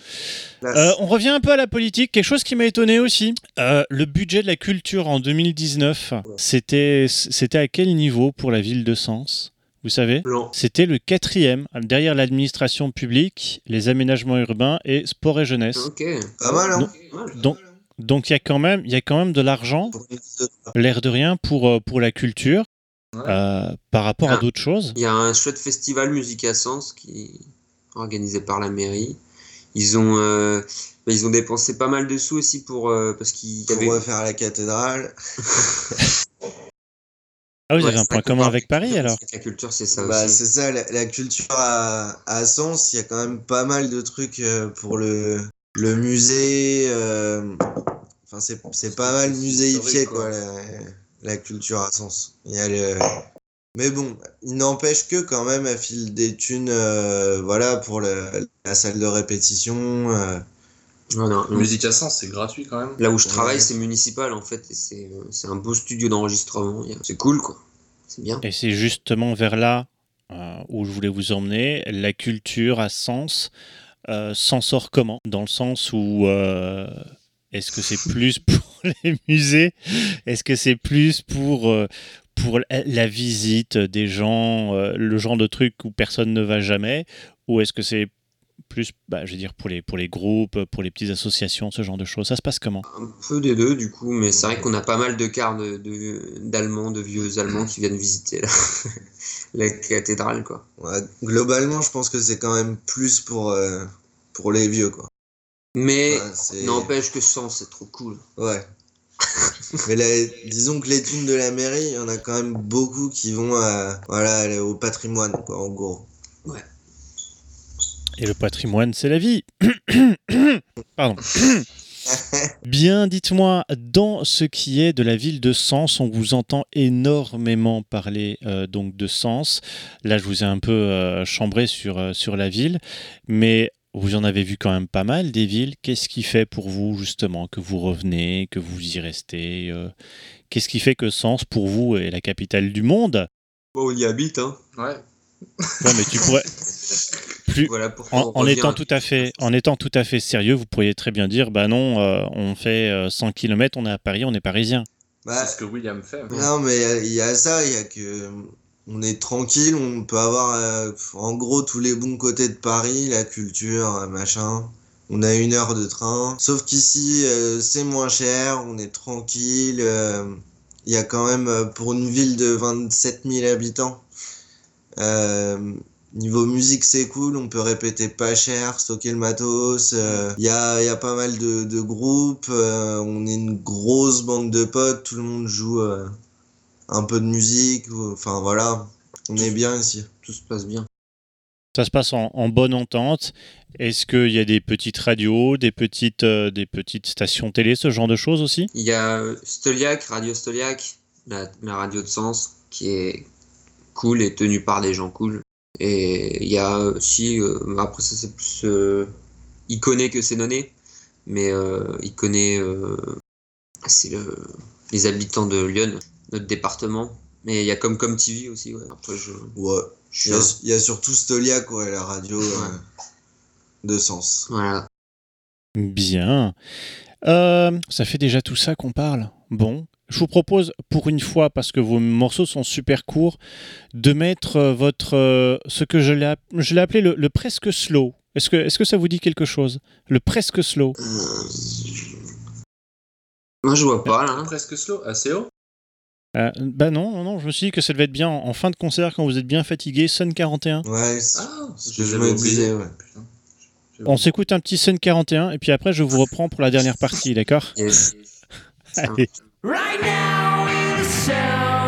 euh, on revient un peu à la politique. Quelque chose qui m'a étonné aussi. Euh, le budget de la culture en 2019, c'était c'était à quel niveau pour la ville de Sens? Vous savez. C'était le quatrième, derrière l'administration publique, les aménagements urbains et sport et jeunesse. Ok. Pas mal, hein Non. Donc, donc il y a quand même, il y a quand même de l'argent, l'air de rien pour euh, pour la culture. Ouais. euh, par rapport à Ah. d'autres choses. Il y a un chouette festival Musique à Sens qui est organisé par la mairie. Ils ont, euh, bah, ils ont dépensé pas mal de sous aussi pour euh, parce qu'il y Pour avait. refaire la cathédrale. Ah, vous Ouais, avez un point commun avec Paris culture, alors La culture, c'est ça Bah, aussi. c'est ça, la, la culture à, à Sens, il y a quand même pas mal de trucs euh, pour le, le musée. euh, Enfin, c'est c'est pas mal muséifié, quoi, quoi. la, la culture à Sens. Il y a le, Mais bon, il n'empêche que quand même, elle file des thunes, euh, voilà, pour le- la salle de répétition. euh. Voilà. Musique à sens, c'est gratuit quand même. Là où je Ouais. travaille, c'est municipal en fait, c'est euh, c'est un beau studio d'enregistrement. C'est cool quoi. C'est bien. Et c'est justement vers là euh, où je voulais vous emmener. La culture à Sens euh, s'en sort comment? Dans le sens où euh, est-ce que c'est plus pour les musées? Est-ce que c'est plus pour, euh, pour la- la visite des gens, euh, le genre de truc où personne ne va jamais? Ou est-ce que c'est plus, bah, je veux dire, pour les, pour les groupes, pour les petites associations, ce genre de choses Ça se passe comment? Un peu des deux du coup, mais c'est vrai qu'on a pas mal de cars de- de- d'Allemands, de, vieux Allemands qui viennent visiter la, la cathédrale quoi. Ouais, globalement, je pense que c'est quand même plus pour, euh, pour les vieux, quoi. Mais Ouais, n'empêche que Sens c'est trop cool. Ouais. Mais la- disons que les thunes de la mairie, il y en a quand même beaucoup qui vont à, voilà, aller au patrimoine, quoi, en gros. Et le patrimoine, c'est la vie. Pardon. Bien, dites-moi, dans ce qui est de la ville de Sens, on vous entend énormément parler euh, donc de Sens. Là, je vous ai un peu euh, chambré sur, euh, sur la ville, mais vous en avez vu quand même pas mal des villes. Qu'est-ce qui fait pour vous justement que vous revenez, que vous y restez euh, Qu'est-ce qui fait que Sens, pour vous, est la capitale du monde? Bon, on y habite hein. Ouais. Ouais, mais tu pourrais... Plus, Voilà pourquoi En, étant tout à fait, en étant tout à fait sérieux, vous pourriez très bien dire, bah non, euh, on fait euh, 100 km, on est à Paris, on est parisien. Bah, C'est ce que William fait. non, mais il y a ça, il y a que. On est tranquille, on peut avoir euh, en gros tous les bons côtés de Paris, la culture, euh, machin. On a une heure de train. Sauf qu'ici, euh, c'est moins cher, on est tranquille. euh, Il y a quand même, euh, pour une ville de 27 000 habitants, euh, niveau musique, c'est cool. On peut répéter pas cher, stocker le matos. euh, Il y, a, il y a pas mal de, de groupes. euh, on est une grosse bande de potes. Tout le monde joue euh, un peu de musique. Enfin, voilà. On est bien ici. Tout se passe bien. Ça se passe en, en bonne entente. Est-ce qu'il y a des petites radios, des petites, euh, des petites stations télé, ce genre de choses aussi? Il y a Stoliac, Radio Stoliac, la, la radio de Sens, qui est cool et tenue par des gens cool. Et il y a aussi, euh, après ça c'est plus euh, Iconé que c'est Noné, mais euh, Iconé, euh, c'est le, les habitants de Lyon, notre département. Mais il y a comme comme TV aussi, ouais. Après je, Ouais. Il y a, il y a surtout Stoliac, ouais, la radio euh, de sens. voilà. Bien. Euh, ça fait déjà tout ça qu'on parle. Bon. Je vous propose, pour une fois, parce que vos morceaux sont super courts, de mettre euh, votre euh, ce que je l'ai app- je l'ai appelé le, le presque slow. Est-ce que, est que ça vous dit quelque chose? Le presque slow. Euh, Moi je vois pas là. hein. Presque slow, assez haut? Euh, bah non, non, non, je me suis dit que ça devait être bien en, en fin de concert quand vous êtes bien fatigué, Sun 41. Ouais, c'est Ah, ce je que je l'avais me disais, ouais. Putain. On s'écoute un petit Sun 41 et puis après je vous reprends pour la dernière partie, d'accord? Yes. Allez. Right now in the sound,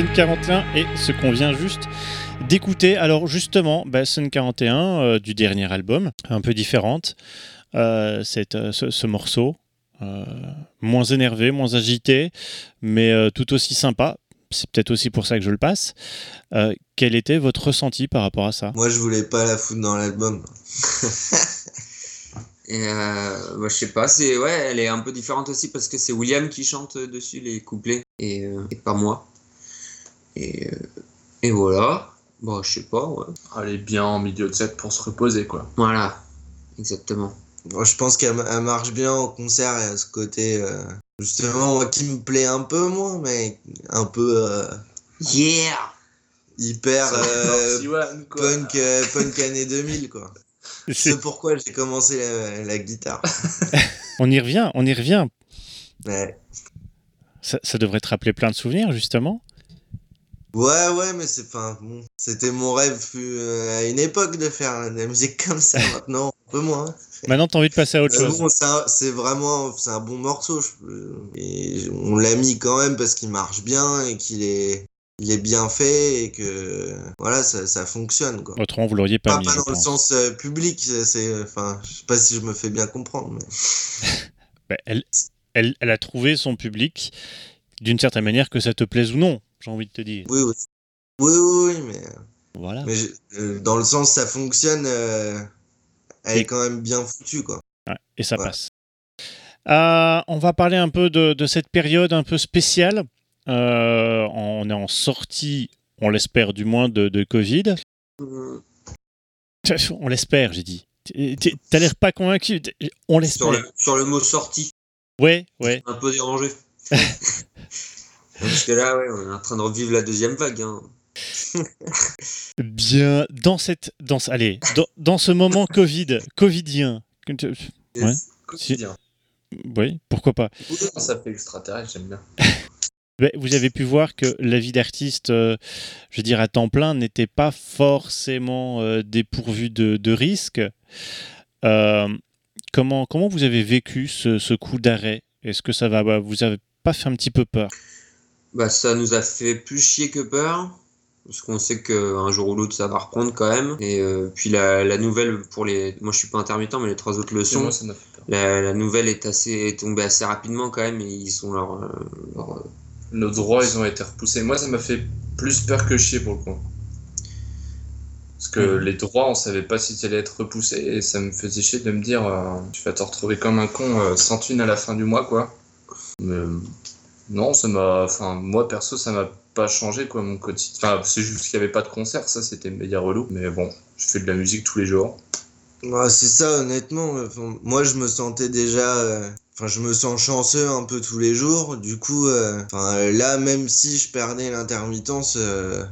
Sun 41 et ce qu'on vient juste d'écouter. Alors justement, bah, Sun 41 euh, du dernier album, un peu différente, euh, cette, euh, ce, ce morceau, euh, moins énervé, moins agité, mais tout aussi sympa. C'est peut-être aussi pour ça que je le passe. Quel était votre ressenti par rapport à ça? Moi, je voulais pas la foutre dans l'album. Et euh, bah, je sais pas, c'est ouais, elle est un peu différente aussi parce que c'est William qui chante dessus les couplets et, et pas moi. Et, euh, et voilà. Bon, je sais pas, ouais. Elle est bien en milieu de set pour se reposer, quoi. Voilà, exactement. Moi, je pense qu'elle elle marche bien en concert et à ce côté, euh, justement, moi, qui me plaît un peu, moi, mais un peu euh, Yeah hyper euh, quoi. punk, euh, punk année 2000, quoi. C'est- C'est pourquoi j'ai commencé la, la guitare. On y revient, on y revient. Ouais. Ça, ça devrait te rappeler plein de souvenirs, justement. Ouais, ouais, mais c'est, enfin, bon, c'était mon rêve euh, à une époque de faire de la musique comme ça. Maintenant, un peu moins. Maintenant, t'as envie de passer à autre chose. bon, c'est vraiment, c'est un bon morceau. je- et on l'a mis quand même parce qu'il marche bien et qu'il est, il est bien fait et que, voilà, ça, ça fonctionne, quoi. Autrement, vous l'auriez pas Pas, mis, pas dans le sens euh, public, c'est- c'est, enfin, je sais pas si je me fais bien comprendre. Mais... Bah, elle, elle, elle a trouvé son public d'une certaine manière, que ça te plaise ou non, j'ai envie de te dire. Oui, oui. Oui, oui, mais, Voilà. mais dans le sens ça fonctionne, euh, elle Et- est quand même bien foutue, quoi. Ouais, et ça Ouais. passe. Euh, on va parler un peu de, de cette période un peu spéciale. Euh, on est en sortie, on l'espère du moins, de, de Covid. Euh, On l'espère, j'ai dit. T'as l'air pas convaincu. On Sur l'espère. le, sur le mot sortie, Ouais, ouais. un peu dérangé. Parce que là, ouais, on est en train de revivre la deuxième vague. Hein. Bien, dans cette, dans, allez, dans, dans ce moment Covid, Covidien. Ouais. Oui, pourquoi pas. Ça fait extraterrestre, j'aime bien. Vous avez pu voir que la vie d'artiste, euh, je veux dire à temps plein, n'était pas forcément euh, dépourvue de, de risques. Euh, comment, comment vous avez vécu ce, ce coup d'arrêt? Est-ce que ça va bah, Vous avez pas fait un petit peu peur? Bah, ça nous a fait plus chier que peur. Parce qu'on sait qu'un jour ou l'autre, ça va reprendre quand même. Et euh, puis la, la nouvelle pour les. Moi, je suis pas intermittent, mais les trois autres le Et sont. moi, ça m'a fait peur. La, la nouvelle est assez est tombée assez rapidement quand même. Et ils sont leur. euh, leur, euh, Nos droits, ils ont été repoussés. Moi, ça m'a fait plus peur que chier pour le coup. Parce que les droits, on savait pas si ça allait être repoussé. Et ça me faisait chier de me dire, euh, tu vas te retrouver comme un con euh, sans thune à la fin du mois, quoi. Mais, non, ça m'a. Enfin, moi, perso, ça m'a pas changé, quoi, mon quotidien. Enfin, c'est juste qu'il y avait pas de concert, ça, c'était méga relou. Mais bon, je fais de la musique tous les jours. C'est ça, honnêtement. enfin, moi, je me sentais déjà. euh, Enfin, je me sens chanceux un peu tous les jours. Du coup, euh, euh, là, même si je perdais l'intermittence, euh,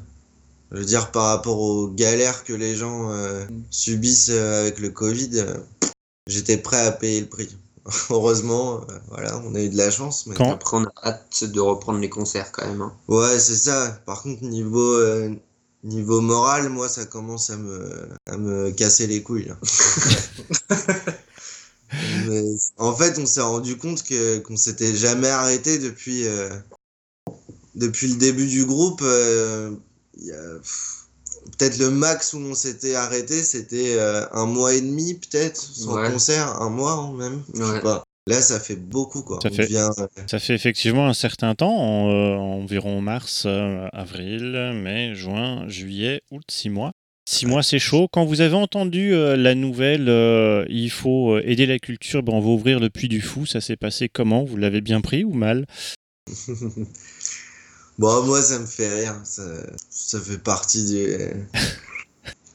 je veux dire, par rapport aux galères que les gens euh, subissent euh, avec le Covid, euh, j'étais prêt à payer le prix. Heureusement, euh, voilà, on a eu de la chance. Mais... Quand- Après, on a hâte de reprendre les concerts quand même. hein. Ouais, c'est ça. Par contre, niveau, euh, niveau moral, moi, ça commence à me, à me casser les couilles. là. Mais, en fait, on s'est rendu compte que qu'on s'était jamais arrêté depuis, euh, depuis le début du groupe. euh, il y a- pff, Peut-être le max où on s'était arrêté, c'était euh, un mois et demi, peut-être, sans Ouais. concert, un mois hein, même. Je sais pas. Là, ça fait beaucoup, quoi. Ça On fait- devient, Ça fait effectivement un certain temps, en, euh, environ mars, euh, avril, mai, juin, juillet, août, six mois. Six mois, c'est chaud. Quand vous avez entendu euh, la nouvelle, euh, il faut aider la culture, ben, on va ouvrir le Puy du Fou, ça s'est passé comment? Vous l'avez bien pris ou mal? Bon, moi, ça me fait rire. Ça, ça fait partie du,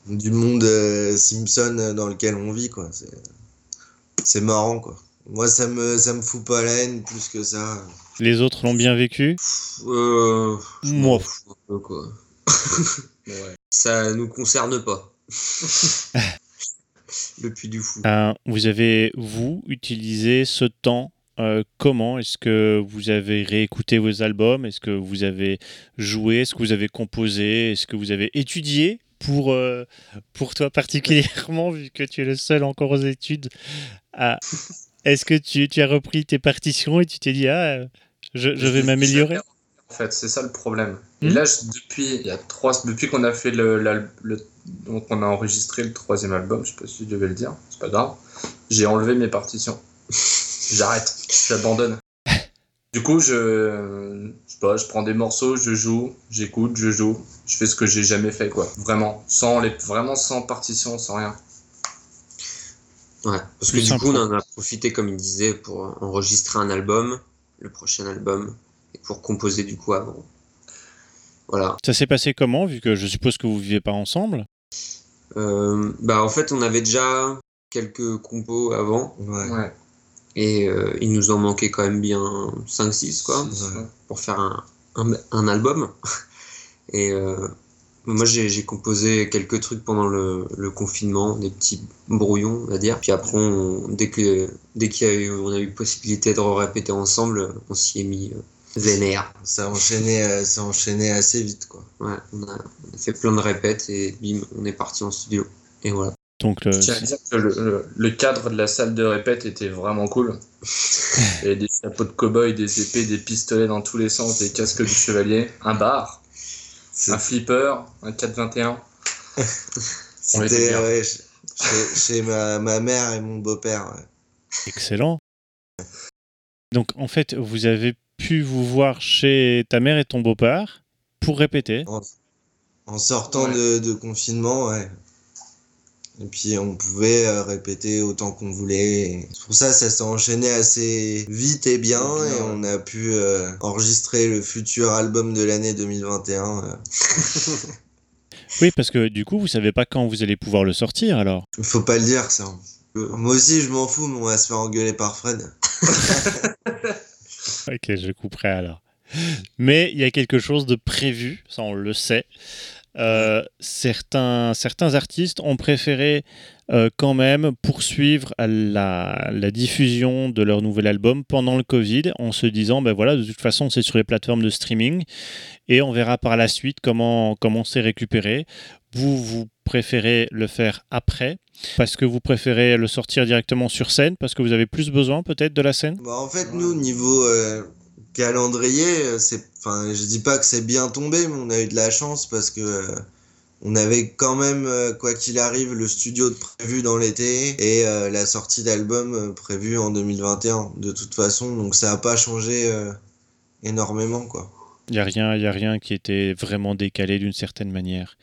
du monde euh, Simpson dans lequel on vit, quoi. C'est, c'est marrant, quoi. Moi, ça me, ça me fout pas la haine plus que ça. Les autres l'ont bien vécu? Euh, Moi. peu, quoi. Ouais. Ça nous concerne pas. le puits du fou. Euh, Vous avez, vous, utilisé ce temps euh, comment Est-ce que vous avez réécouté vos albums? Est-ce que vous avez joué? Est-ce que vous avez composé? Est-ce que vous avez étudié pour, euh, pour toi particulièrement, vu que tu es le seul encore aux études à- Est-ce que tu, tu as repris tes partitions et tu t'es dit, ah, je, je vais m'améliorer? En fait, c'est ça le problème. Et Hmm? là, je- depuis, il y a trois, depuis qu'on a fait le- donc on a enregistré le troisième album, je sais pas si je devais le dire, c'est pas grave. J'ai enlevé mes partitions. J'arrête, j'abandonne. Du coup, je, je sais pas, je prends des morceaux, je joue, j'écoute, je joue, je fais ce que j'ai jamais fait, quoi. Vraiment, sans les, vraiment sans partition, sans rien. Ouais, parce que Plus du simple. coup, on en a profité, comme il disait, pour enregistrer un album, le prochain album, et pour composer du coup avant. Voilà. Ça s'est passé comment, vu que je suppose que vous vivez pas ensemble? Euh, bah, en fait, on avait déjà quelques compos avant, Ouais. Ouais. Et euh, il nous en manquait quand même bien 5-6, quoi, Ouais. pour faire un, un, un album. Et euh, moi, j'ai j'ai composé quelques trucs pendant le, le confinement, des petits brouillons, on va dire. Puis après, on- dès que dès qu'il y a eu, on a eu possibilité de répéter ensemble, on s'y est mis euh, vénère. Ça enchaînait, euh, ça enchaînait assez vite, quoi. Ouais, on a, on a fait plein de répètes et bim, on est parti en studio. Et voilà. Donc, le- Je tiens à dire que le, le- le cadre de la salle de répète était vraiment cool. Il y avait des chapeaux de cow-boy, des épées, des pistolets dans tous les sens, des casques du chevalier, un bar, un flipper, un 421. On était C'était ouais, chez, ma, ma mère et mon beau-père. ouais. excellent. Donc, en fait, vous avez pu vous voir chez ta mère et ton beau-père pour répéter. En sortant Ouais. de, de confinement, ouais. Et puis on pouvait euh, répéter autant qu'on voulait. C'est pour ça que ça s'est enchaîné assez vite et bien. Et on a pu euh, enregistrer le futur album de l'année 2021. euh. Oui, parce que du coup, vous savez pas quand vous allez pouvoir le sortir, alors. Faut pas le dire ça. Moi aussi je m'en fous, mais on va se faire engueuler par Fred. Ok, je couperai alors. Mais il y a quelque chose de prévu, ça on le sait. Euh, certains, certains artistes ont préféré euh, quand même poursuivre la, diffusion de leur nouvel album pendant le Covid en se disant ben voilà de toute façon c'est sur les plateformes de streaming et on verra par la suite comment comment c'est récupéré. Vous vous préférez le faire après parce que vous préférez le sortir directement sur scène parce que vous avez plus besoin peut-être de la scène? Bah, en fait, nous, niveau euh, calendrier, euh, c'est, enfin, je dis pas que c'est bien tombé, mais on a eu de la chance parce que euh, on avait quand même, euh, quoi qu'il arrive, le studio de prévu dans l'été et euh, la sortie d'album prévue en 2021 de toute façon, donc ça a pas changé énormément, quoi. Il n'y a, rien- y a rien qui était vraiment décalé d'une certaine manière.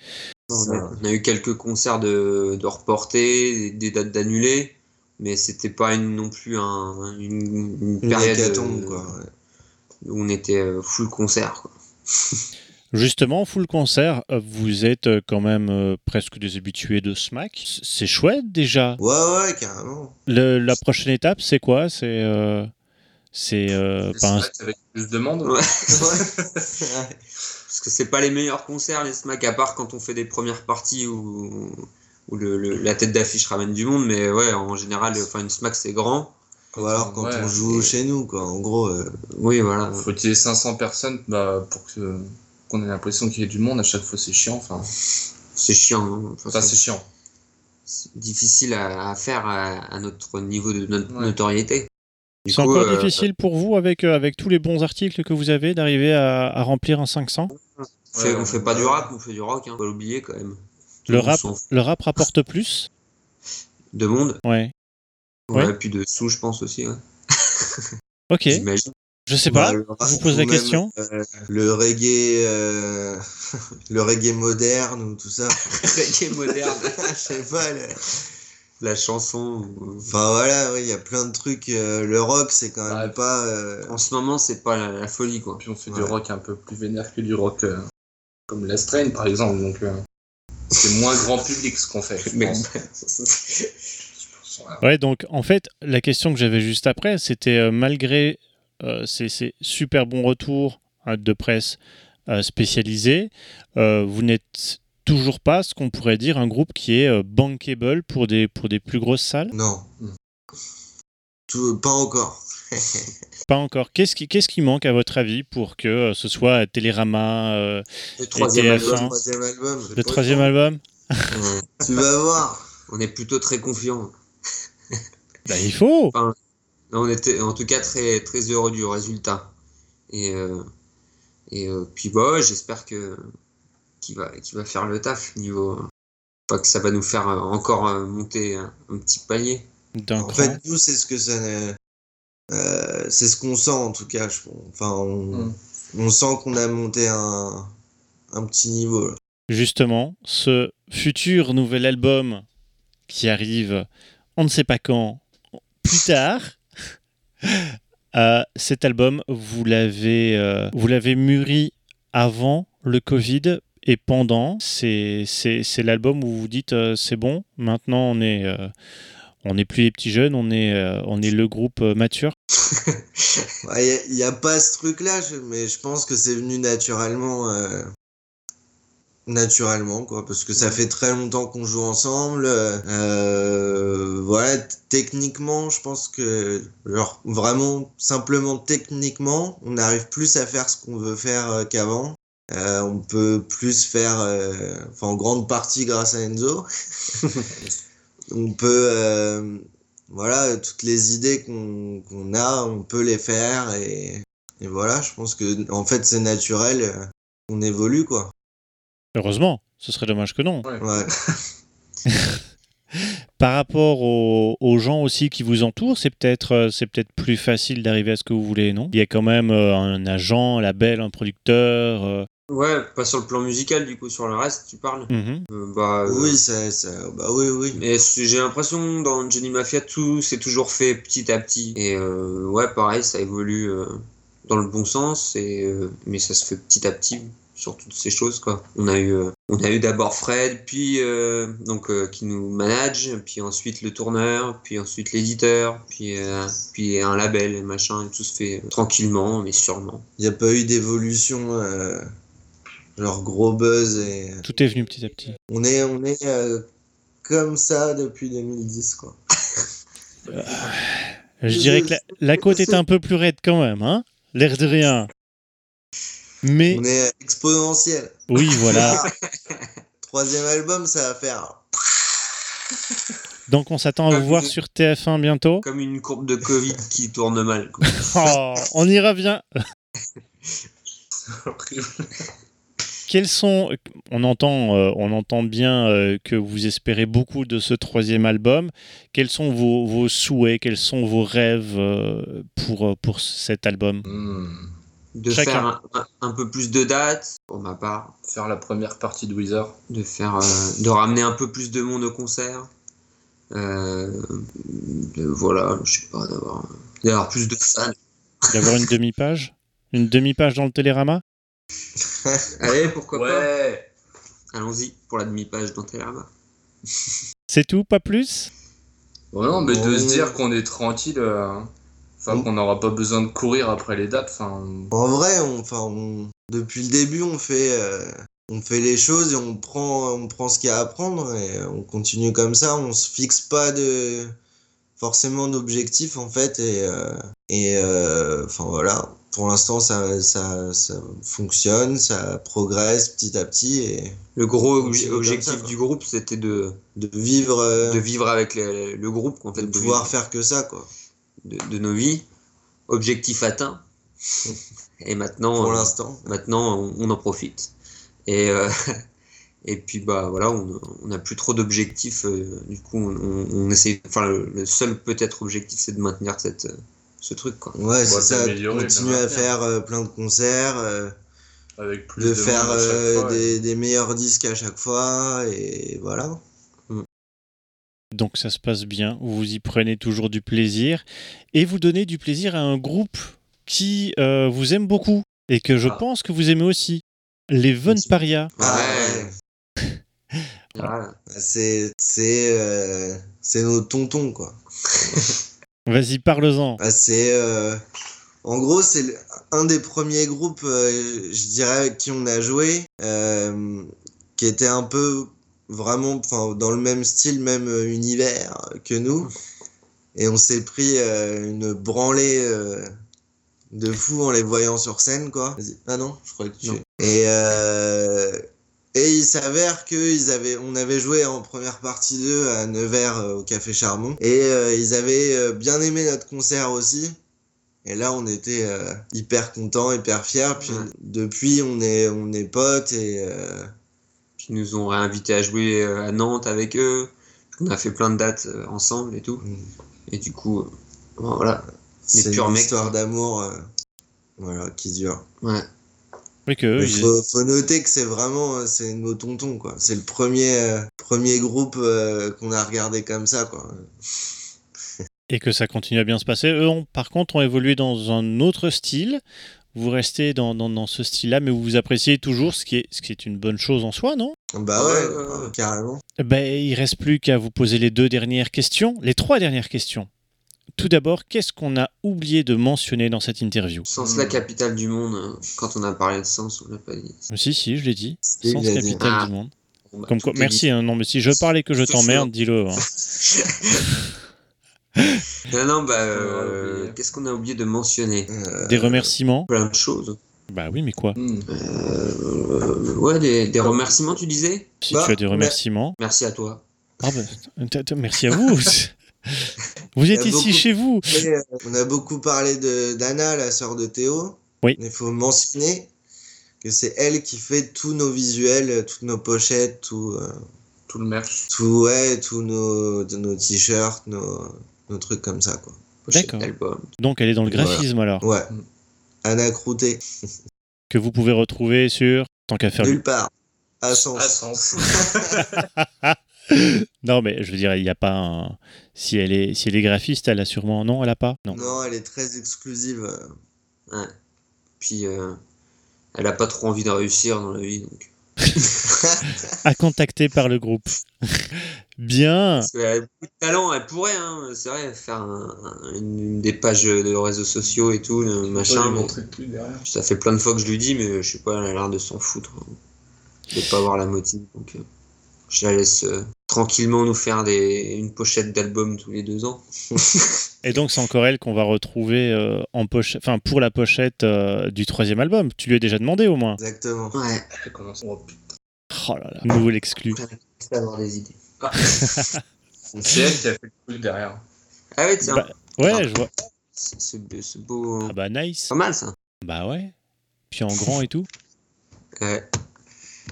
On a, eu quelques concerts de, de reportés, des dates d'annulés, mais c'était pas une- non plus un, une, une Une période quoi. ouais. Où on était euh, full concert. Quoi. Justement, full concert, vous êtes euh, quand même euh, presque des habitués de Smack. C- C'est chouette déjà. Ouais, ouais, carrément. Le- la prochaine étape, c'est quoi? C'est euh, c'est euh, pas un- Avec plus de monde? Ouais. Ouais. Parce que c'est pas les meilleurs concerts, les SMAC, à part quand on fait des premières parties où, où le, le- la tête d'affiche ramène du monde, mais ouais, en général, enfin, une SMAC c'est grand. Ou alors quand Ouais, on joue et- chez nous, quoi. En gros, euh, Oui, voilà. Faut qu'il y ait 500 personnes bah, pour que qu'on ait l'impression qu'il y ait du monde. À chaque fois, c'est chiant. Enfin, C'est chiant. hein. Enfin, ça, c'est chiant. c'est difficile à, à faire à, à notre niveau de no- Ouais. notoriété. Du C'est coup, encore euh, difficile pour vous, avec, euh, avec tous les bons articles que vous avez, d'arriver à, à remplir un 500 on fait, Ouais, on fait pas du rap, on fait du rock, hein. faut pas l'oublier quand même. Tout le rap, le rap rapporte plus De monde, Ouais. Ouais, Ouais. puis de sous, je pense aussi. Ouais. Ok, je sais pas. bah, je vous pose la même, question. euh, le reggae, euh, le reggae moderne ou tout ça. Reggae moderne, Je sais pas. le- la chanson. Enfin voilà, oui, il y a plein de trucs. euh, le rock, c'est quand même Ouais. pas. euh, En ce moment, c'est pas la, la folie, quoi. Puis on fait du rock un peu plus vénère que du rock euh, comme La Strain, par exemple. Donc, euh, c'est moins grand public ce qu'on fait. je pense. Ouais, donc en fait, la question que j'avais juste après, c'était euh, malgré euh, ces, ces super bons retours hein, de presse euh, spécialisés, euh, vous n'êtes toujours pas ce qu'on pourrait dire un groupe qui est bankable pour des, pour des plus grosses salles? Non. Tout, pas encore. Pas encore. Qu'est-ce qui, qu'est-ce qui manque à votre avis pour que ce soit Télérama, euh, Le troisième TF1. album, Le troisième album. le troisième album? Tu vas voir. on est plutôt très confiants. Bah, Il faut On était en tout cas très, très heureux du résultat. Et, euh, Et euh, puis bah j'espère que qu'il va qu'il va faire le taf niveau pas que ça va nous faire euh, encore monter un, un petit palier. En fait, nous, c'est ce que ça. euh, c'est ce qu'on sent en tout cas. je. Enfin, on, Mm. on sent qu'on a monté un, un petit niveau. là. Justement, ce futur nouvel album qui arrive, on ne sait pas quand, plus tard. euh, cet album, vous l'avez, euh, vous l'avez mûri avant le Covid et pendant. C'est, c'est, c'est l'album où vous vous dites euh, c'est bon. Maintenant, on est, on n'est plus les petits jeunes, on est, on est le groupe mature. Il n'y a, pas ce truc-là, mais je pense que c'est venu naturellement. Naturellement, quoi, parce que ça fait très longtemps qu'on joue ensemble. euh, voilà, techniquement, je pense que, genre, vraiment, simplement techniquement, on arrive plus à faire ce qu'on veut faire euh, qu'avant. Euh, on peut plus faire, enfin, en grande partie grâce à Enzo. on peut, voilà, toutes les idées qu'on qu'on a, on peut les faire et, et voilà, je pense que en fait c'est naturel, on évolue quoi. Heureusement, ce serait dommage que non. Ouais. Par rapport aux, aux gens aussi qui vous entourent, c'est peut-être euh, c'est peut-être plus facile d'arriver à ce que vous voulez, non? Il y a quand même euh, un agent, un label, un producteur. euh, Ouais, pas sur le plan musical du coup, sur le reste tu parles? mhm. Euh, bah euh, Oui, ça, ça, bah oui, oui. Mais j'ai l'impression dans Johnny Mafia tout c'est toujours fait petit à petit et euh, ouais pareil ça évolue euh, dans le bon sens et euh, mais ça se fait petit à petit sur toutes ces choses quoi. On a eu euh, on a eu d'abord Fred puis euh, donc euh, qui nous manage puis ensuite le tourneur puis ensuite l'éditeur puis euh, puis un label et machin et tout se fait euh, tranquillement mais sûrement. Il n'y a pas eu d'évolution, euh, genre gros buzz et Tout est venu petit à petit. on est, on est euh, comme ça depuis 2010 quoi. Je dirais que la, la côte est un peu plus raide quand même, hein? L'air de rien. Mais On est exponentiel. oui, voilà. Troisième album, ça va faire. Donc on s'attend à vous voir sur TF1 bientôt. Comme une courbe de Covid qui tourne mal quoi. Oh, on y revient. Quels sont on entend euh, on entend bien euh, que vous espérez beaucoup de ce troisième album. Quels sont vos, vos souhaits Quels sont vos rêves euh, pour pour cet album? Hmm. De Chacun. faire un, peu plus de dates pour ma part, Faire la première partie de Wizard. de faire, euh, de ramener un peu plus de monde au concert, euh, de- voilà, je sais pas, d'avoir, d'avoir plus de fans. D'avoir une demi-page? Une demi-page dans le Télérama? Allez, pourquoi pas. Allons-y pour la demi-page dans Télérama. C'est tout, pas plus? Bon, non, mais de se dire qu'on est tranquille, euh, enfin qu'on n'aura pas besoin de courir après les dates, enfin. En vrai, on, depuis le début, on fait, euh, on fait les choses et on prend, on prend ce qu'il y a à prendre et on continue comme ça. On se fixe pas de forcément d'objectifs en fait et euh, et euh, enfin voilà. Pour l'instant, ça, ça, ça fonctionne, ça progresse petit à petit et Le gros obje- objectif ça, du groupe, c'était de, de vivre, de vivre avec le, le groupe, en fait, de de, pouvoir vivre faire que ça quoi. De, de nos vies. Objectif atteint. Et maintenant, Pour euh, l'instant. maintenant on, on en profite. Et, euh, et puis bah voilà, on on n'a plus trop d'objectifs. euh, du coup, on, on, essaie. Enfin, le, le seul peut-être objectif, c'est de maintenir cette, ce truc quoi. Ouais, c'est ça. Continuer à faire. euh, plein de concerts. euh, Avec plus de de, faire euh, des meilleurs disques à chaque fois et voilà. Donc ça se passe bien, vous y prenez toujours du plaisir et vous donnez du plaisir à un groupe qui euh, vous aime beaucoup et que je Ah. pense que vous aimez aussi, les Von Paria. Ouais. Voilà. C'est euh, c'est nos tontons quoi. Vas-y, parle-en. Ah, c'est euh, en gros c'est un des premiers groupes euh, je dirais avec qui on a joué euh, qui était un peu vraiment enfin dans le même style même euh, univers que nous et on s'est pris euh, une branlée euh, de fou en les voyant sur scène quoi. Ah non, je croyais que tu et euh, et il s'avère que ils avaient, on avait joué en première partie d'eux à Nevers euh, au Café Charbon et euh, ils avaient euh, bien aimé notre concert aussi. Et là, on était euh, hyper contents, hyper fiers. Puis Ouais. depuis, on est, on est potes et ils nous ont réinvités à jouer euh, à Nantes avec eux. On a fait plein de dates euh, ensemble et tout. Mm. Et du coup, euh, bon, voilà. c'est une mecs, histoire quoi. d'amour euh, voilà, qui dure. Ouais. Oui, que Il ils- faut, faut noter que c'est vraiment c'est nos tontons quoi. C'est le premier euh, premier groupe euh, qu'on a regardé comme ça quoi. et que ça continue à bien se passer. Eux, ont, par contre, ont évolué dans un autre style. Vous restez dans, dans, dans ce style-là, mais vous vous appréciez toujours, ce qui est, ce qui est une bonne chose en soi, non? Bah Ouais, ouais, ouais, ouais. carrément. ben, Il reste plus qu'à vous poser les deux dernières questions, les trois dernières questions. Tout d'abord, qu'est-ce qu'on a oublié de mentionner dans cette interview? Sens la capitale du monde. euh, Quand on a parlé de Sens, on l'a pas dit. Si, si, je l'ai dit. Sens il a dit. capitale Ah. du monde. Bon, bah, Comme quoi, merci. hein, non, mais si je parlais que je t'emmerde, dis-le. hein. Non, non, bah, On a euh, qu'est-ce qu'on a oublié de mentionner Euh, Des remerciements Plein de choses. Bah oui, mais quoi Hmm. Euh, ouais, des, des remerciements, tu disais Si Bah, tu as des remerciements. Merci à toi. Ah bah, merci à vous. vous êtes ici beaucoup- chez vous. euh, on a beaucoup parlé de d'Anna, la sœur de Théo. Oui. Il faut mentionner que c'est elle qui fait tous nos visuels, toutes nos pochettes, tout, euh, Tout le merch. tout ouais, tous nos, nos t-shirts, nos, nos trucs comme ça quoi. D'accord. Donc elle est dans le Voilà. graphisme alors, Ouais. Anna Croutet, que vous pouvez retrouver sur tant qu'à faire. nulle part. À Sens. À Sens. Non, mais je veux dire, il n'y a pas un. Si elle est, si elle est graphiste, elle a sûrement. Non, elle a pas? Non. Non, elle est très exclusive. Ouais. Puis, euh, elle a pas trop envie de réussir dans la vie. Donc. À contacter par le groupe. Bien. Parce qu'elle a beaucoup de talent, elle pourrait, hein, c'est vrai, faire un- un- une, des pages de réseaux sociaux et tout, le Machin, mais ça fait plein de fois que je lui dis, mais je sais pas, elle a l'air de s'en foutre. hein, De pas avoir la motive. Donc, euh, je la laisse euh, tranquillement nous faire des, une pochette d'album tous les deux ans. Et donc, c'est encore elle qu'on va retrouver euh, en poche... enfin, pour la pochette euh, du troisième album. Tu lui as déjà demandé au moins. Exactement. Ouais, oh, putain. Oh là là, nouveau l'exclu. c'est avoir des idées. C'est elle qui a fait le truc derrière. Ah ouais, tiens, Bah, Ouais, je vois. ce beau. Ah bah, nice. Pas mal ça. Bah ouais. Puis en grand et tout. Ouais.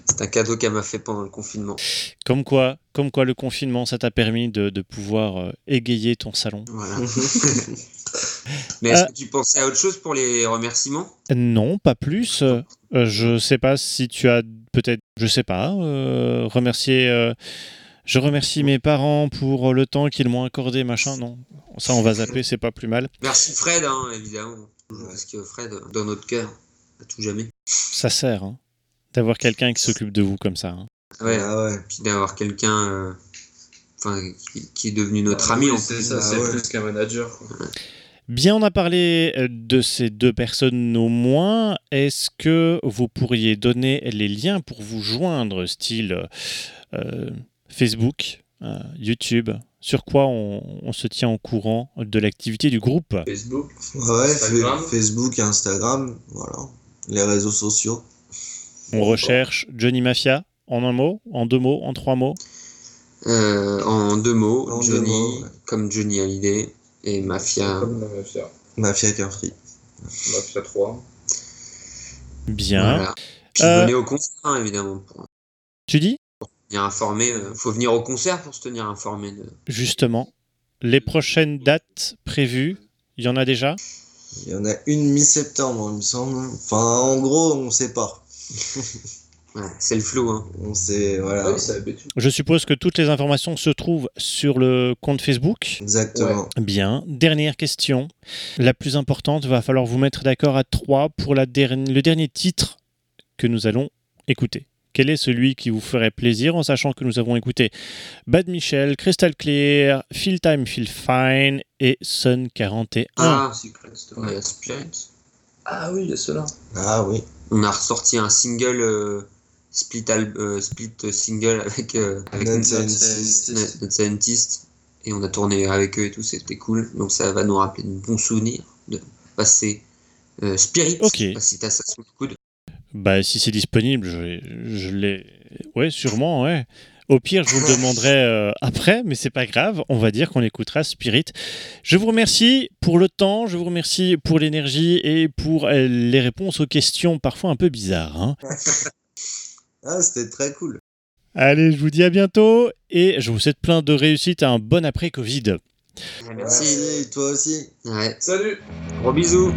C'est un cadeau qu'elle m'a fait pendant le confinement. Comme quoi, comme quoi le confinement, ça t'a permis de, de pouvoir euh, égayer ton salon. Voilà. Mais est-ce Euh. que tu pensais à autre chose pour les remerciements? Non, pas plus. Euh, je sais pas si tu as peut-être, je sais pas, euh, remercier. euh, je remercie mes parents pour le temps qu'ils m'ont accordé, machin. Non, ça on va zapper, c'est pas plus mal. Merci Fred, hein, évidemment. Parce que Fred, dans notre cœur, à tout jamais. Ça sert hein, d'avoir quelqu'un qui s'occupe de vous comme ça. hein. Ouais, Ah ouais. puis d'avoir quelqu'un euh, enfin, qui, qui est devenu notre Ah ami oui, en plus. ça, bah c'est ouais. plus qu'un manager. quoi. Bien, on a parlé euh, de ces deux personnes au moins. Est-ce que vous pourriez donner les liens pour vous joindre, style euh, Facebook, euh, YouTube? Sur quoi on, on se tient au courant de l'activité du groupe? Facebook? Ouais, Instagram? Fa- Facebook, Instagram, voilà. Les réseaux sociaux. On recherche Johnny Mafia en un mot, en deux mots, en trois mots Euh, en deux mots, En deux Johnny, mots, ouais. comme Johnny Hallyday, et Mafia. Comme la Mafia. Mafia Carfree. Mafia 3. Bien. Voilà. Puis Euh, venez au concert, hein, évidemment, pour Tu dis venir informer. euh, faut venir au concert pour se tenir informé. De... Justement, les prochaines dates prévues, il y en a déjà Il y en a une mi-septembre, il me semble. Enfin, en gros, on sait pas. Ouais, c'est le flou. Hein. On sait, voilà. Je suppose que toutes les informations se trouvent sur le compte Facebook. Exactement. Bien. Dernière question. La plus importante, va falloir vous mettre d'accord à trois pour la derni- le dernier titre que nous allons écouter. Quel est celui qui vous ferait plaisir en sachant que nous avons écouté Bad Michel, Crystal Clear, Feel Time, Feel Fine et Sun 41 Ah, Secret Spirit. Ah oui, il y a ceux-là. Ah oui. On a ressorti un single euh, split, al- euh, split single avec, euh, avec Not Scientist. Not- Not Scientist. Et on a tourné avec eux et tout, c'était cool. Donc ça va nous rappeler de bons souvenirs de passer euh, Spirit. Si t'as ça sous le coude. Bah, si c'est disponible, je, je l'ai. Ouais, sûrement, ouais. Au pire, je vous le demanderai euh, après, mais c'est pas grave. On va dire qu'on écoutera Spirit. Je vous remercie pour le temps, je vous remercie pour l'énergie et pour euh, les réponses aux questions parfois un peu bizarres. hein. Ah, c'était très cool. Allez, je vous dis à bientôt et je vous souhaite plein de réussite à un bon après-Covid. Merci. Merci, toi aussi. Ouais. Salut Gros bisous.